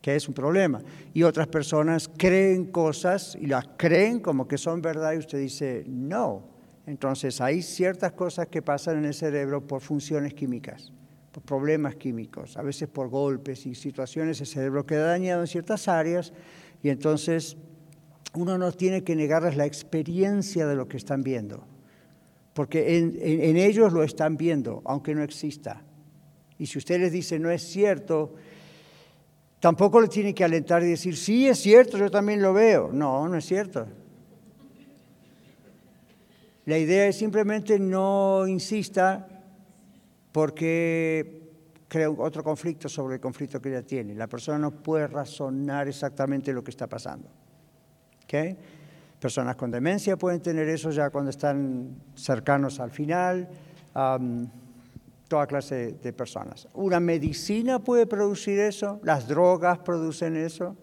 que es un problema. Y otras personas creen cosas y las creen como que son verdad y usted dice no entonces hay ciertas cosas que pasan en el cerebro por funciones químicas, por problemas químicos, a veces por golpes y situaciones, el cerebro queda dañado en ciertas áreas y entonces uno no tiene que negarles la experiencia de lo que están viendo, porque en, ellos lo están viendo, aunque no exista. Y si usted les dice no es cierto, tampoco le tiene que alentar y decir, sí, es cierto, yo también lo veo. No, no es cierto. La idea es simplemente no insista porque crea otro conflicto sobre el conflicto que ella tiene. La persona no puede razonar exactamente lo que está pasando. ¿Okay? Personas con demencia pueden tener eso ya cuando están cercanos al final, um, toda clase de personas. Una medicina puede producir eso, las drogas producen eso,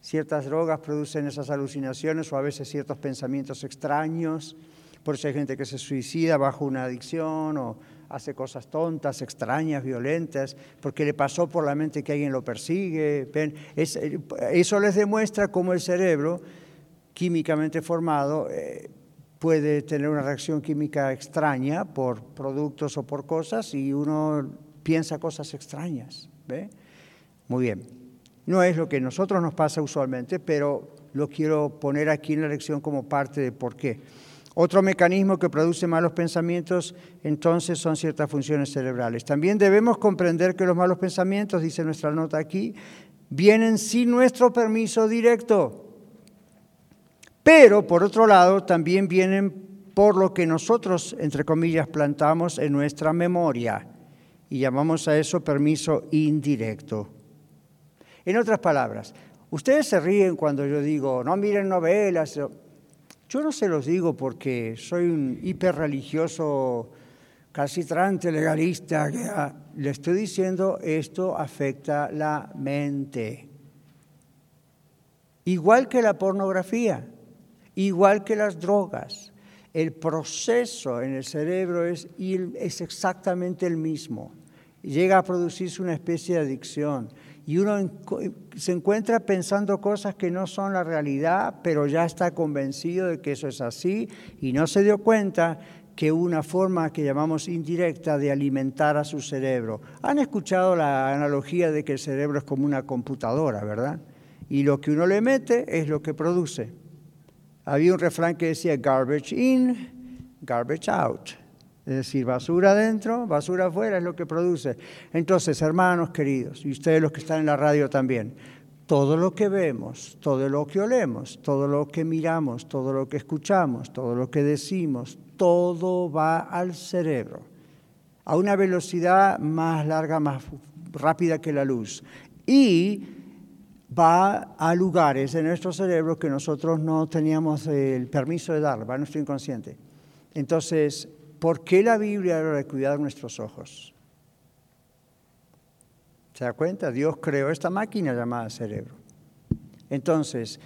ciertas drogas producen esas alucinaciones o a veces ciertos pensamientos extraños. Por eso hay gente que se suicida bajo una adicción o hace cosas tontas, extrañas, violentas, porque le pasó por la mente que alguien lo persigue. eso les demuestra cómo el cerebro, químicamente formado, eh, puede tener una reacción química extraña por productos o por cosas y uno piensa cosas extrañas. ¿ve? Muy bien. No es lo que a nosotros nos pasa usualmente, pero lo quiero poner aquí en la lección como parte de por qué. Otro mecanismo que produce malos pensamientos entonces son ciertas funciones cerebrales. También debemos comprender que los malos pensamientos, dice nuestra nota aquí, vienen sin nuestro permiso directo. Pero, por otro lado, también vienen por lo que nosotros, entre comillas, plantamos en nuestra memoria. Y llamamos a eso permiso indirecto. En otras palabras, ustedes se ríen cuando yo digo, no miren novelas. Yo no se los digo porque soy un hiperreligioso, casi trante legalista, que ah, le estoy diciendo esto afecta la mente. Igual que la pornografía, igual que las drogas. El proceso en el cerebro es, es exactamente el mismo. Llega a producirse una especie de adicción y uno se encuentra pensando cosas que no son la realidad, pero ya está convencido de que eso es así y no se dio cuenta que una forma que llamamos indirecta de alimentar a su cerebro. Han escuchado la analogía de que el cerebro es como una computadora, ¿verdad? Y lo que uno le mete es lo que produce. Había un refrán que decía garbage in, garbage out. Es decir, basura adentro, basura afuera es lo que produce. Entonces, hermanos queridos, y ustedes los que están en la radio también, todo lo que vemos, todo lo que olemos, todo lo que miramos, todo lo que escuchamos, todo lo que decimos, todo va al cerebro a una velocidad más larga, más rápida que la luz. Y va a lugares en nuestro cerebro que nosotros no teníamos el permiso de dar, va a nuestro inconsciente. Entonces, ¿Por qué la Biblia habla de cuidar nuestros ojos? ¿Se da cuenta? Dios creó esta máquina llamada cerebro. Entonces,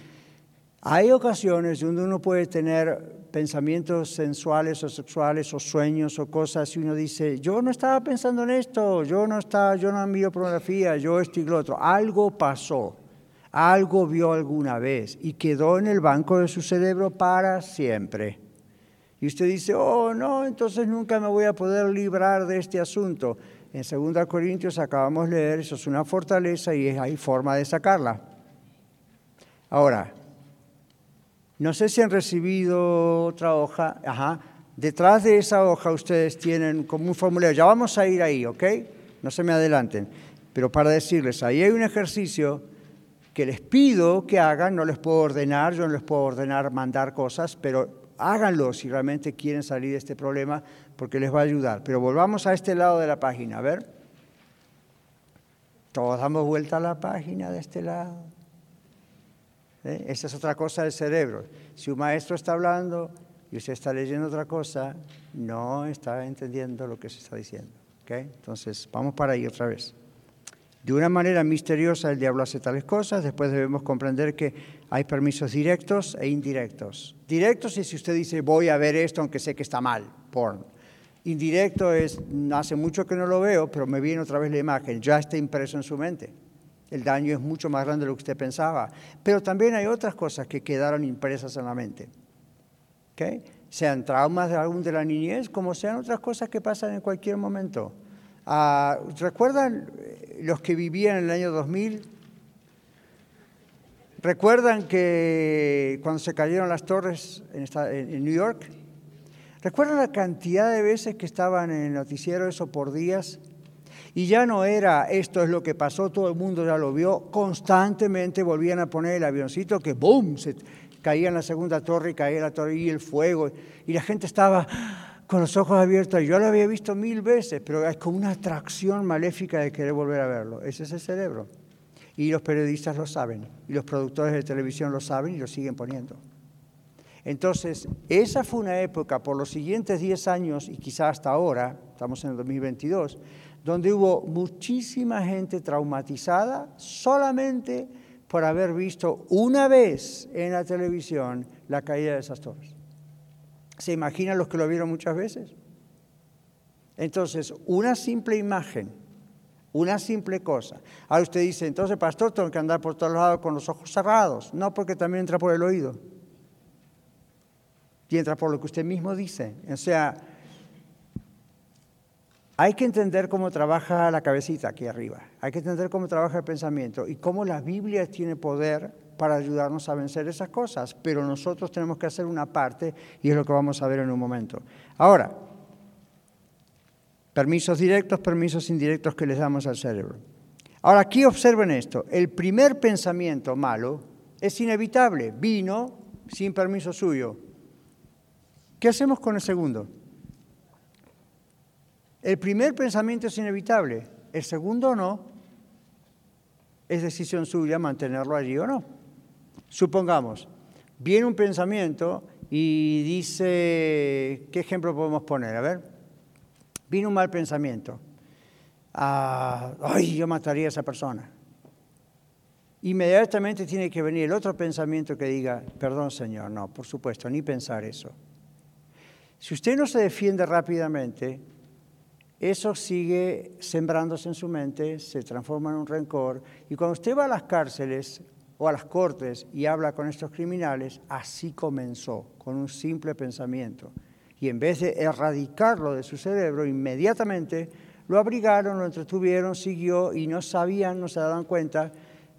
hay ocasiones donde uno puede tener pensamientos sensuales o sexuales o sueños o cosas y uno dice, yo no estaba pensando en esto, yo no estaba, yo no miro pornografía, yo esto y lo otro. Algo pasó, algo vio alguna vez y quedó en el banco de su cerebro para siempre. Y usted dice, oh, no, entonces nunca me voy a poder librar de este asunto. En 2 Corintios acabamos de leer, eso es una fortaleza y hay forma de sacarla. Ahora, no sé si han recibido otra hoja. Ajá. Detrás de esa hoja ustedes tienen como un formulario. Ya vamos a ir ahí, ¿ok? No se me adelanten. Pero para decirles, ahí hay un ejercicio que les pido que hagan, no les puedo ordenar, yo no les puedo ordenar mandar cosas, pero háganlo si realmente quieren salir de este problema, porque les va a ayudar. Pero volvamos a este lado de la página, a ver. Todos damos vuelta a la página de este lado. ¿Eh? Esa es otra cosa del cerebro. Si un maestro está hablando y usted está leyendo otra cosa, no está entendiendo lo que se está diciendo. Entonces, vamos para ahí otra vez. De una manera misteriosa el diablo hace tales cosas, después debemos comprender que hay permisos directos e indirectos. Directos es si usted dice voy a ver esto aunque sé que está mal, porn. Indirecto es hace mucho que no lo veo, pero me viene otra vez la imagen, ya está impreso en su mente. El daño es mucho más grande de lo que usted pensaba. Pero también hay otras cosas que quedaron impresas en la mente. ¿Okay? Sean traumas de algún de la niñez, como sean otras cosas que pasan en cualquier momento. Ah, ¿Recuerdan los que vivían en el año 2000? ¿Recuerdan que cuando se cayeron las torres en, New York? ¿Recuerdan la cantidad de veces que estaban en el noticiero eso por días? Y ya no era esto es lo que pasó, todo el mundo ya lo vio, constantemente volvían a poner el avioncito que ¡boom! caía en la segunda torre y caía la torre y el fuego. Y la gente estaba con los ojos abiertos. Yo lo había visto mil veces, pero es como una atracción maléfica de querer volver a verlo. Ese es el cerebro. Y los periodistas lo saben, y los productores de televisión lo saben y lo siguen poniendo. Entonces, esa fue una época por los siguientes 10 años y quizá hasta ahora, estamos en el 2022, donde hubo muchísima gente traumatizada solamente por haber visto una vez en la televisión la caída de esas torres. ¿Se imaginan los que lo vieron muchas veces? Entonces, una simple imagen, una simple cosa. Ahora usted dice, entonces, pastor, tengo que andar por todos lados con los ojos cerrados. No, porque también entra por el oído. Y entra por lo que usted mismo dice. O sea, hay que entender cómo trabaja la cabecita aquí arriba, hay que entender cómo trabaja el pensamiento y cómo la Biblia tiene poder para ayudarnos a vencer esas cosas, pero nosotros tenemos que hacer una parte y es lo que vamos a ver en un momento. Ahora, permisos directos, permisos indirectos que les damos al cerebro. Ahora, aquí observen esto, el primer pensamiento malo es inevitable, vino sin permiso suyo. ¿Qué hacemos con el segundo? El primer pensamiento es inevitable, el segundo no. Es decisión suya mantenerlo allí o no. Supongamos, viene un pensamiento y dice, ¿qué ejemplo podemos poner? A ver, viene un mal pensamiento. Ah, ay, yo mataría a esa persona. Inmediatamente tiene que venir el otro pensamiento que diga, perdón Señor, no, por supuesto, ni pensar eso. Si usted no se defiende rápidamente, eso sigue sembrándose en su mente, se transforma en un rencor. Y cuando usted va a las cárceles o a las cortes y habla con estos criminales, así comenzó, con un simple pensamiento. Y en vez de erradicarlo de su cerebro, inmediatamente lo abrigaron, lo entretuvieron, siguió y no sabían, no se daban cuenta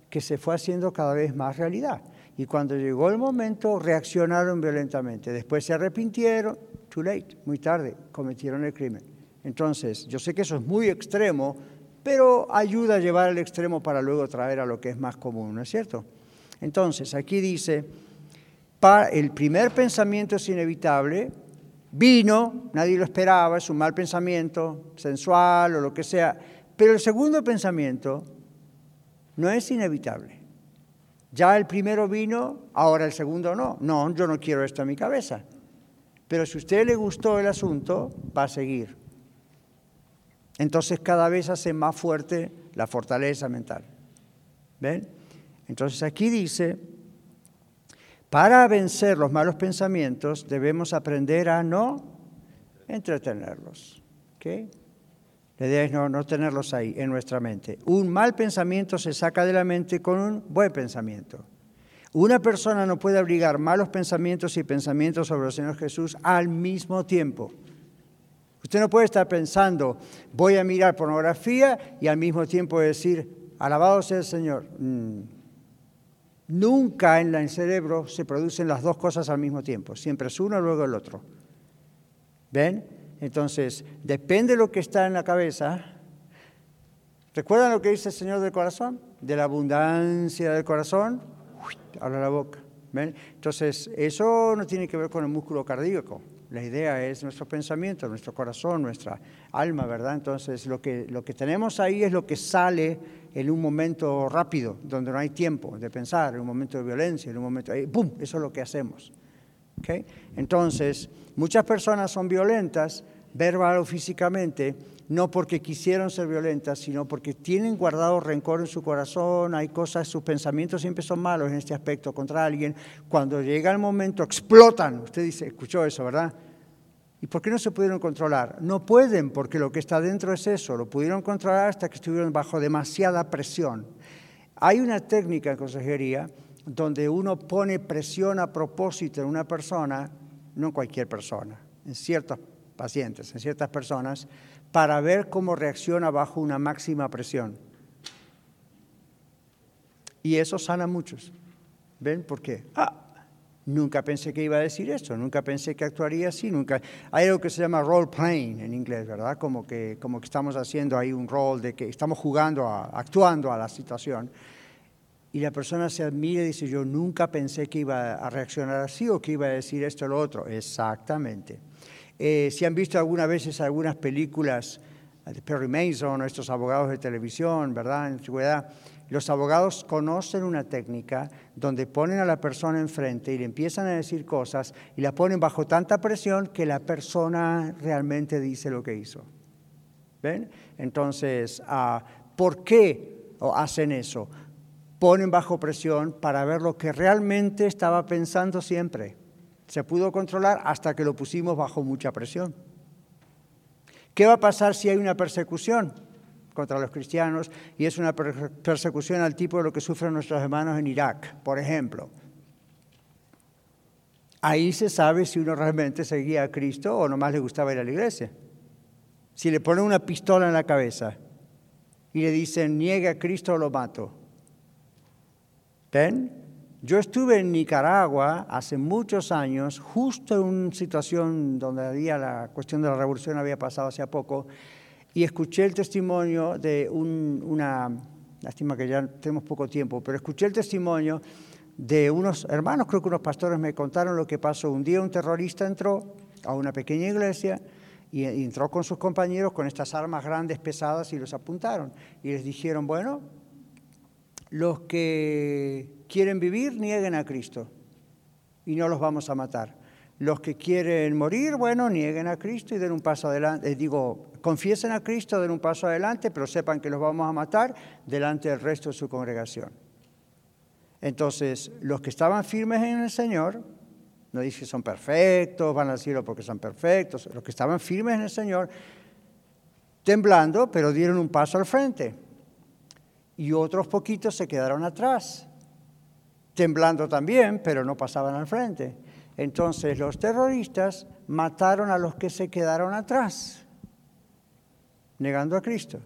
que se fue haciendo cada vez más realidad. Y cuando llegó el momento, reaccionaron violentamente. Después se arrepintieron, too late, muy tarde, cometieron el crimen. Entonces, yo sé que eso es muy extremo, pero ayuda a llevar al extremo para luego traer a lo que es más común, ¿no es cierto? Entonces, aquí dice, el primer pensamiento es inevitable, vino, nadie lo esperaba, es un mal pensamiento, sensual o lo que sea, pero el segundo pensamiento no es inevitable. Ya el primero vino, ahora el segundo no. No, yo no quiero esto en mi cabeza. Pero si a usted le gustó el asunto, va a seguir. Entonces cada vez hace más fuerte la fortaleza mental. ¿Ven? Entonces aquí dice, para vencer los malos pensamientos debemos aprender a no entretenerlos. ¿okay? La idea es no, no tenerlos ahí en nuestra mente. Un mal pensamiento se saca de la mente con un buen pensamiento. Una persona no puede abrigar malos pensamientos y pensamientos sobre el Señor Jesús al mismo tiempo. Usted no puede estar pensando, voy a mirar pornografía y al mismo tiempo decir, alabado sea el Señor. Mm. Nunca en el cerebro se producen las dos cosas al mismo tiempo, siempre es uno luego el otro. ¿Ven? Entonces, depende de lo que está en la cabeza. ¿Recuerdan lo que dice el Señor del corazón? De la abundancia del corazón, habla la boca. ¿Ven? Entonces, eso no tiene que ver con el músculo cardíaco. La idea es nuestro pensamiento, nuestro corazón, nuestra alma, ¿verdad? Entonces, lo que, lo que tenemos ahí es lo que sale en un momento rápido, donde no hay tiempo de pensar, en un momento de violencia, en un momento... ¡Pum! Eso es lo que hacemos. ¿Okay? Entonces, muchas personas son violentas, verbal o físicamente, no porque quisieron ser violentas, sino porque tienen guardado rencor en su corazón, hay cosas, sus pensamientos siempre son malos en este aspecto contra alguien. Cuando llega el momento, explotan. Usted dice, escuchó eso, ¿verdad? ¿Y por qué no se pudieron controlar? No pueden, porque lo que está dentro es eso. Lo pudieron controlar hasta que estuvieron bajo demasiada presión. Hay una técnica en consejería donde uno pone presión a propósito en una persona, no en cualquier persona, en ciertos pacientes, en ciertas personas, para ver cómo reacciona bajo una máxima presión. Y eso sana muchos. ¿Ven por qué? Ah, nunca pensé que iba a decir esto, nunca pensé que actuaría así, nunca. Hay algo que se llama role playing en inglés, ¿verdad? Como que, como que estamos haciendo ahí un rol de que estamos jugando, actuando a la situación. y la persona se admira y dice, yo nunca pensé que iba a reaccionar así o que iba a decir esto o lo otro. Exactamente. Eh, si han visto algunas veces algunas películas de Perry Mason o estos abogados de televisión, ¿verdad? En antigüedad, los abogados conocen una técnica donde ponen a la persona enfrente y le empiezan a decir cosas y la ponen bajo tanta presión que la persona realmente dice lo que hizo. ¿Ven? Entonces, ah, ¿por qué hacen eso? Ponen bajo presión para ver lo que realmente estaba pensando siempre. Se pudo controlar hasta que lo pusimos bajo mucha presión. ¿Qué va a pasar si hay una persecución contra los cristianos y es una persecución al tipo de lo que sufren nuestros hermanos en Irak, por ejemplo? Ahí se sabe si uno realmente seguía a Cristo o nomás le gustaba ir a la iglesia. Si le ponen una pistola en la cabeza y le dicen, niegue a Cristo o lo mato. ¿Ven? Yo estuve en Nicaragua hace muchos años, justo en una situación donde había la cuestión de la revolución había pasado hace poco, y escuché el testimonio de una, lástima que ya tenemos poco tiempo, pero escuché el testimonio de unos hermanos, creo que unos pastores me contaron lo que pasó. Un día un terrorista entró a una pequeña iglesia y entró con sus compañeros con estas armas grandes, pesadas, y los apuntaron. Y les dijeron, bueno, los que quieren vivir, nieguen a Cristo y no los vamos a matar. Los que quieren morir, bueno, nieguen a Cristo y den un paso adelante. Digo, confiesen a Cristo, den un paso adelante, pero sepan que los vamos a matar delante del resto de su congregación. Entonces, los que estaban firmes en el Señor, no dice que son perfectos, van al cielo porque son perfectos, los que estaban firmes en el Señor, temblando, pero dieron un paso al frente. Y otros poquitos se quedaron atrás temblando también, pero no pasaban al frente. Entonces los terroristas mataron a los que se quedaron atrás, negando a Cristo.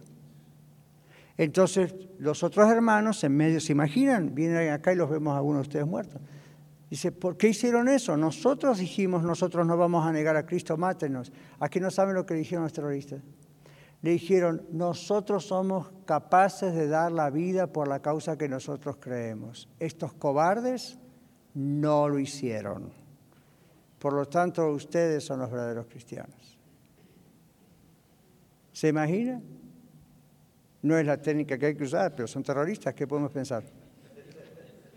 Entonces los otros hermanos en medio se imaginan, vienen acá y los vemos a algunos de ustedes muertos. Dice, ¿por qué hicieron eso? Nosotros dijimos, nosotros no vamos a negar a Cristo, mátenos. Aquí no saben lo que dijeron los terroristas le dijeron, nosotros somos capaces de dar la vida por la causa que nosotros creemos. Estos cobardes no lo hicieron. Por lo tanto, ustedes son los verdaderos cristianos. ¿Se imagina? No es la técnica que hay que usar, pero son terroristas, ¿qué podemos pensar?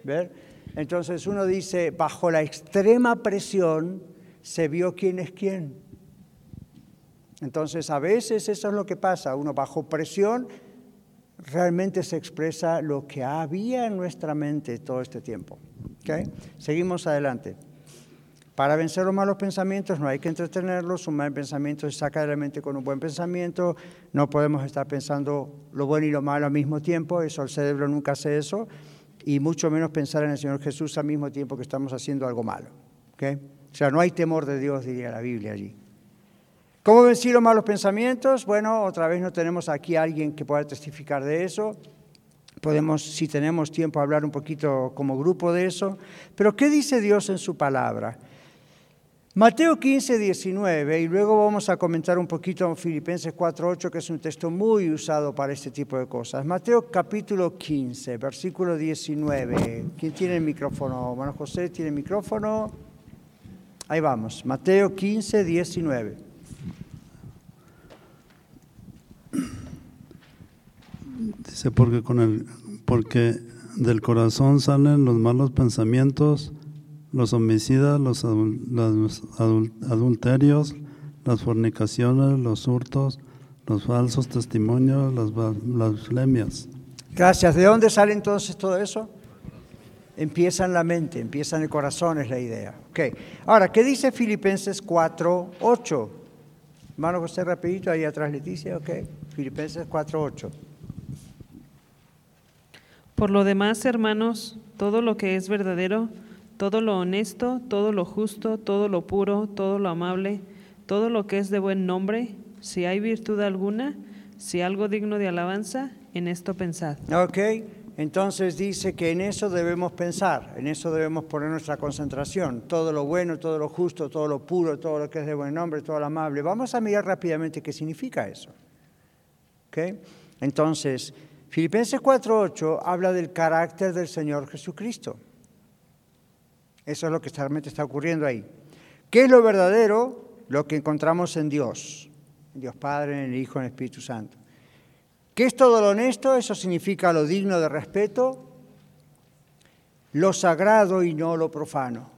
¿Ver? Entonces uno dice, bajo la extrema presión se vio quién es quién. Entonces, a veces eso es lo que pasa, uno bajo presión realmente se expresa lo que había en nuestra mente todo este tiempo. ¿Okay? Seguimos adelante. Para vencer los malos pensamientos no hay que entretenerlos, un mal pensamiento se saca de la mente con un buen pensamiento, no podemos estar pensando lo bueno y lo malo al mismo tiempo, eso el cerebro nunca hace eso, y mucho menos pensar en el Señor Jesús al mismo tiempo que estamos haciendo algo malo. ¿Okay? O sea, no hay temor de Dios, diría la Biblia allí. ¿Cómo vencer los malos pensamientos? Bueno, otra vez no tenemos aquí a alguien que pueda testificar de eso. Podemos, si tenemos tiempo, hablar un poquito como grupo de eso. Pero ¿qué dice Dios en su palabra? Mateo 15, 19, y luego vamos a comentar un poquito Filipenses 4, 8, que es un texto muy usado para este tipo de cosas. Mateo capítulo 15, versículo 19. ¿Quién tiene el micrófono? Bueno, José tiene el micrófono. Ahí vamos. Mateo 15, 19. Dice, porque, con el, porque del corazón salen los malos pensamientos, los homicidas, los, adulterios, las fornicaciones, los hurtos, los falsos testimonios, las blasfemias. Gracias. ¿De dónde sale entonces todo eso? Empieza en la mente, empieza en el corazón, es la idea. Okay. Ahora, ¿qué dice Filipenses 4, 8? Hermano José, rapidito, ahí atrás Leticia, ok. Filipenses 4, 8. Por lo demás, hermanos, todo lo que es verdadero, todo lo honesto, todo lo justo, todo lo puro, todo lo amable, todo lo que es de buen nombre, si hay virtud alguna, si algo digno de alabanza, en esto pensad. Ok, entonces dice que en eso debemos pensar, en eso debemos poner nuestra concentración, todo lo bueno, todo lo justo, todo lo puro, todo lo que es de buen nombre, todo lo amable. Vamos a mirar rápidamente qué significa eso. ¿Okay? Entonces, Filipenses 4.8 habla del carácter del Señor Jesucristo. Eso es lo que realmente está ocurriendo ahí. ¿Qué es lo verdadero? Lo que encontramos en Dios, en Dios Padre, en el Hijo, en el Espíritu Santo. ¿Qué es todo lo honesto? Eso significa lo digno de respeto, lo sagrado y no lo profano.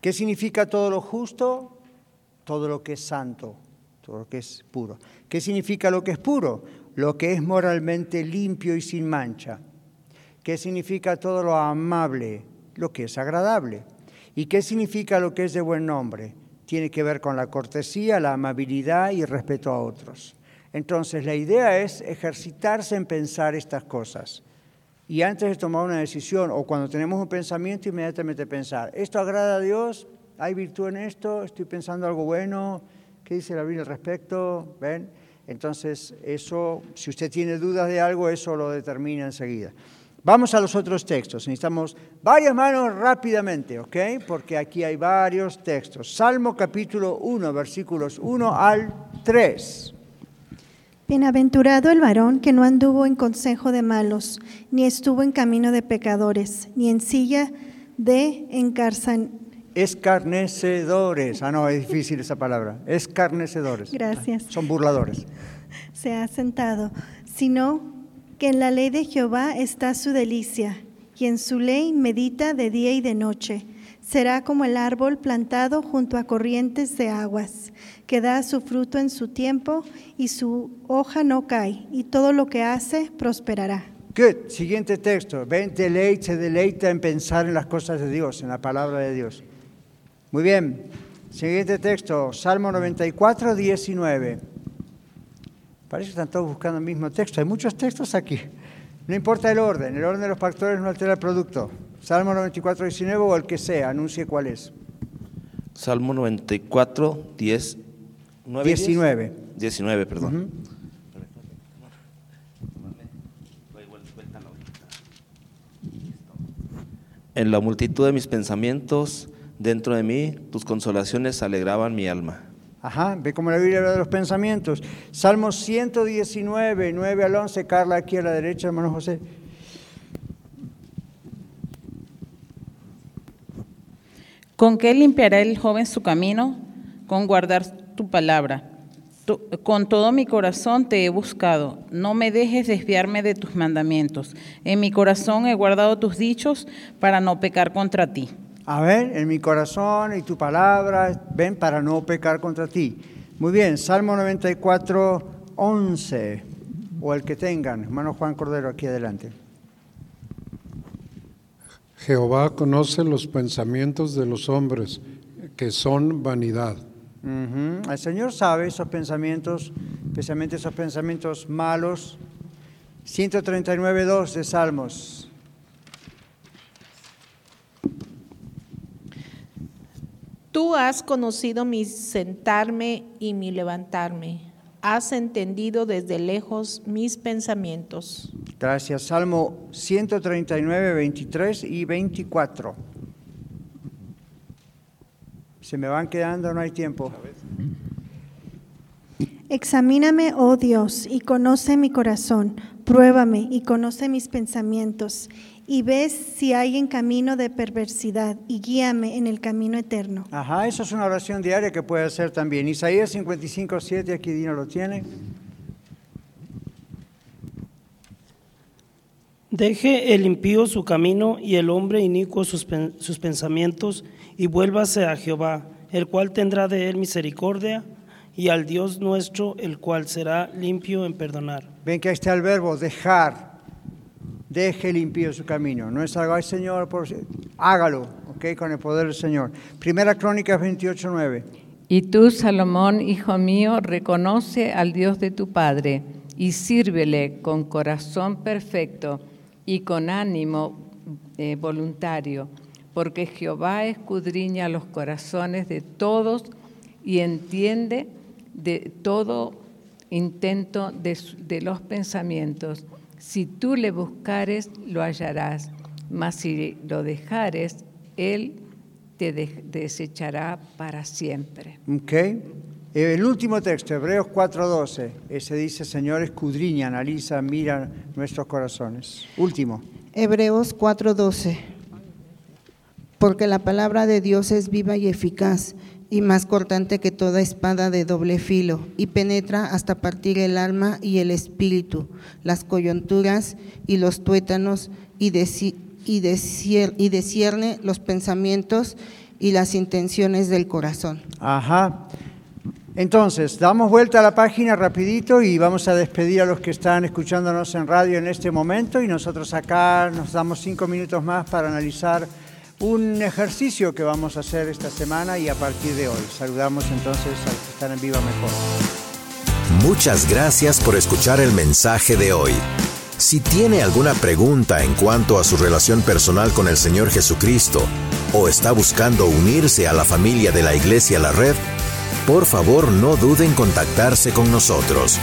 ¿Qué significa todo lo justo? Todo lo que es santo, todo lo que es puro. ¿Qué significa lo que es puro? Lo que es moralmente limpio y sin mancha. ¿Qué significa todo lo amable? Lo que es agradable. ¿Y qué significa lo que es de buen nombre? Tiene que ver con la cortesía, la amabilidad y el respeto a otros. Entonces la idea es ejercitarse en pensar estas cosas. Y antes de tomar una decisión o cuando tenemos un pensamiento, inmediatamente pensar, ¿esto agrada a Dios? ¿Hay virtud en esto? ¿Estoy pensando algo bueno? ¿Qué dice la Biblia al respecto? ¿Ven? Entonces, eso, si usted tiene dudas de algo, eso lo determina enseguida. Vamos a los otros textos. Necesitamos varias manos rápidamente, ¿ok? Porque aquí hay varios textos. Salmo capítulo 1, versículos 1 al 3. Bienaventurado el varón que no anduvo en consejo de malos, ni estuvo en camino de pecadores, ni en silla de encarzan... Escarnecedores. Ah, no, es difícil esa palabra. Escarnecedores. Gracias. Son burladores. Se ha sentado, sino que en la ley de Jehová está su delicia, y en su ley medita de día y de noche. Será como el árbol plantado junto a corrientes de aguas que da su fruto en su tiempo y su hoja no cae, y todo lo que hace prosperará. Good. Siguiente texto. Ven, deleite, se deleita en pensar en las cosas de Dios, en la palabra de Dios. Muy bien. Siguiente texto, Salmo 94, 19. Parece que están todos buscando el mismo texto. Hay muchos textos aquí. No importa el orden, el orden de los factores no altera el producto. Salmo 94, 19 o el que sea, anuncie cuál es. Salmo 94, 10, 19. 19, perdón. En la multitud de mis pensamientos, dentro de mí, tus consolaciones alegraban mi alma. Ajá, ve cómo la Biblia habla de los pensamientos. Salmo 119, 9 al 11, Carla aquí a la derecha, hermano José. ¿Con qué limpiará el joven su camino? Con guardar tu palabra. con todo mi corazón te he buscado. No me dejes desviarme de tus mandamientos. En mi corazón he guardado tus dichos para no pecar contra ti. A ver, en mi corazón y tu palabra, ven, para no pecar contra ti. Muy bien, Salmo 94, 11, o el que tengan. Hermano Juan Cordero, aquí adelante. Jehová conoce los pensamientos de los hombres, que son vanidad. El Señor sabe esos pensamientos, especialmente esos pensamientos malos. 139.2 de Salmos. Tú has conocido mi sentarme y mi levantarme. Has entendido desde lejos mis pensamientos. Gracias. Salmo 139, 23 y 24. Se me van quedando, no hay tiempo. Examíname, oh Dios, y conoce mi corazón. Pruébame y conoce mis pensamientos. Y ves si hay en camino de perversidad y guíame en el camino eterno. Ajá, eso es una oración diaria que puede hacer también. Isaías 55, 7, aquí Dino lo tiene. Deje el impío su camino y el hombre inicuo sus, sus pensamientos y vuélvase a Jehová, el cual tendrá de él misericordia, y al Dios nuestro, el cual será limpio en perdonar. Ven que ahí está el verbo dejar. Deje limpio su camino. No es ay Señor, por... hágalo, ¿ok? Con el poder del Señor. Primera Crónica 28, 9. Y tú, Salomón, hijo mío, reconoce al Dios de tu Padre y sírvele con corazón perfecto y con ánimo eh, voluntario porque Jehová escudriña los corazones de todos y entiende de todo intento de, los pensamientos. Si tú le buscares, lo hallarás, mas si lo dejares, él te desechará para siempre. Ok. El último texto, Hebreos 4:12, ese dice, Señor, escudriña, analiza, mira nuestros corazones. Último. Hebreos 4:12. Porque la palabra de Dios es viva y eficaz y más cortante que toda espada de doble filo, y penetra hasta partir el alma y el espíritu, las coyunturas y los tuétanos, y, y, y descierne los pensamientos y las intenciones del corazón. Ajá. Entonces, damos vuelta a la página rapidito y vamos a despedir a los que están escuchándonos en radio en este momento y nosotros acá nos damos cinco minutos más para analizar un ejercicio que vamos a hacer esta semana y a partir de hoy. Saludamos entonces a los que están en Viva Mejor. Muchas gracias por escuchar el mensaje de hoy. Si tiene alguna pregunta en cuanto a su relación personal con el Señor Jesucristo o está buscando unirse a la familia de la Iglesia La Red, por favor no duden en contactarse con nosotros.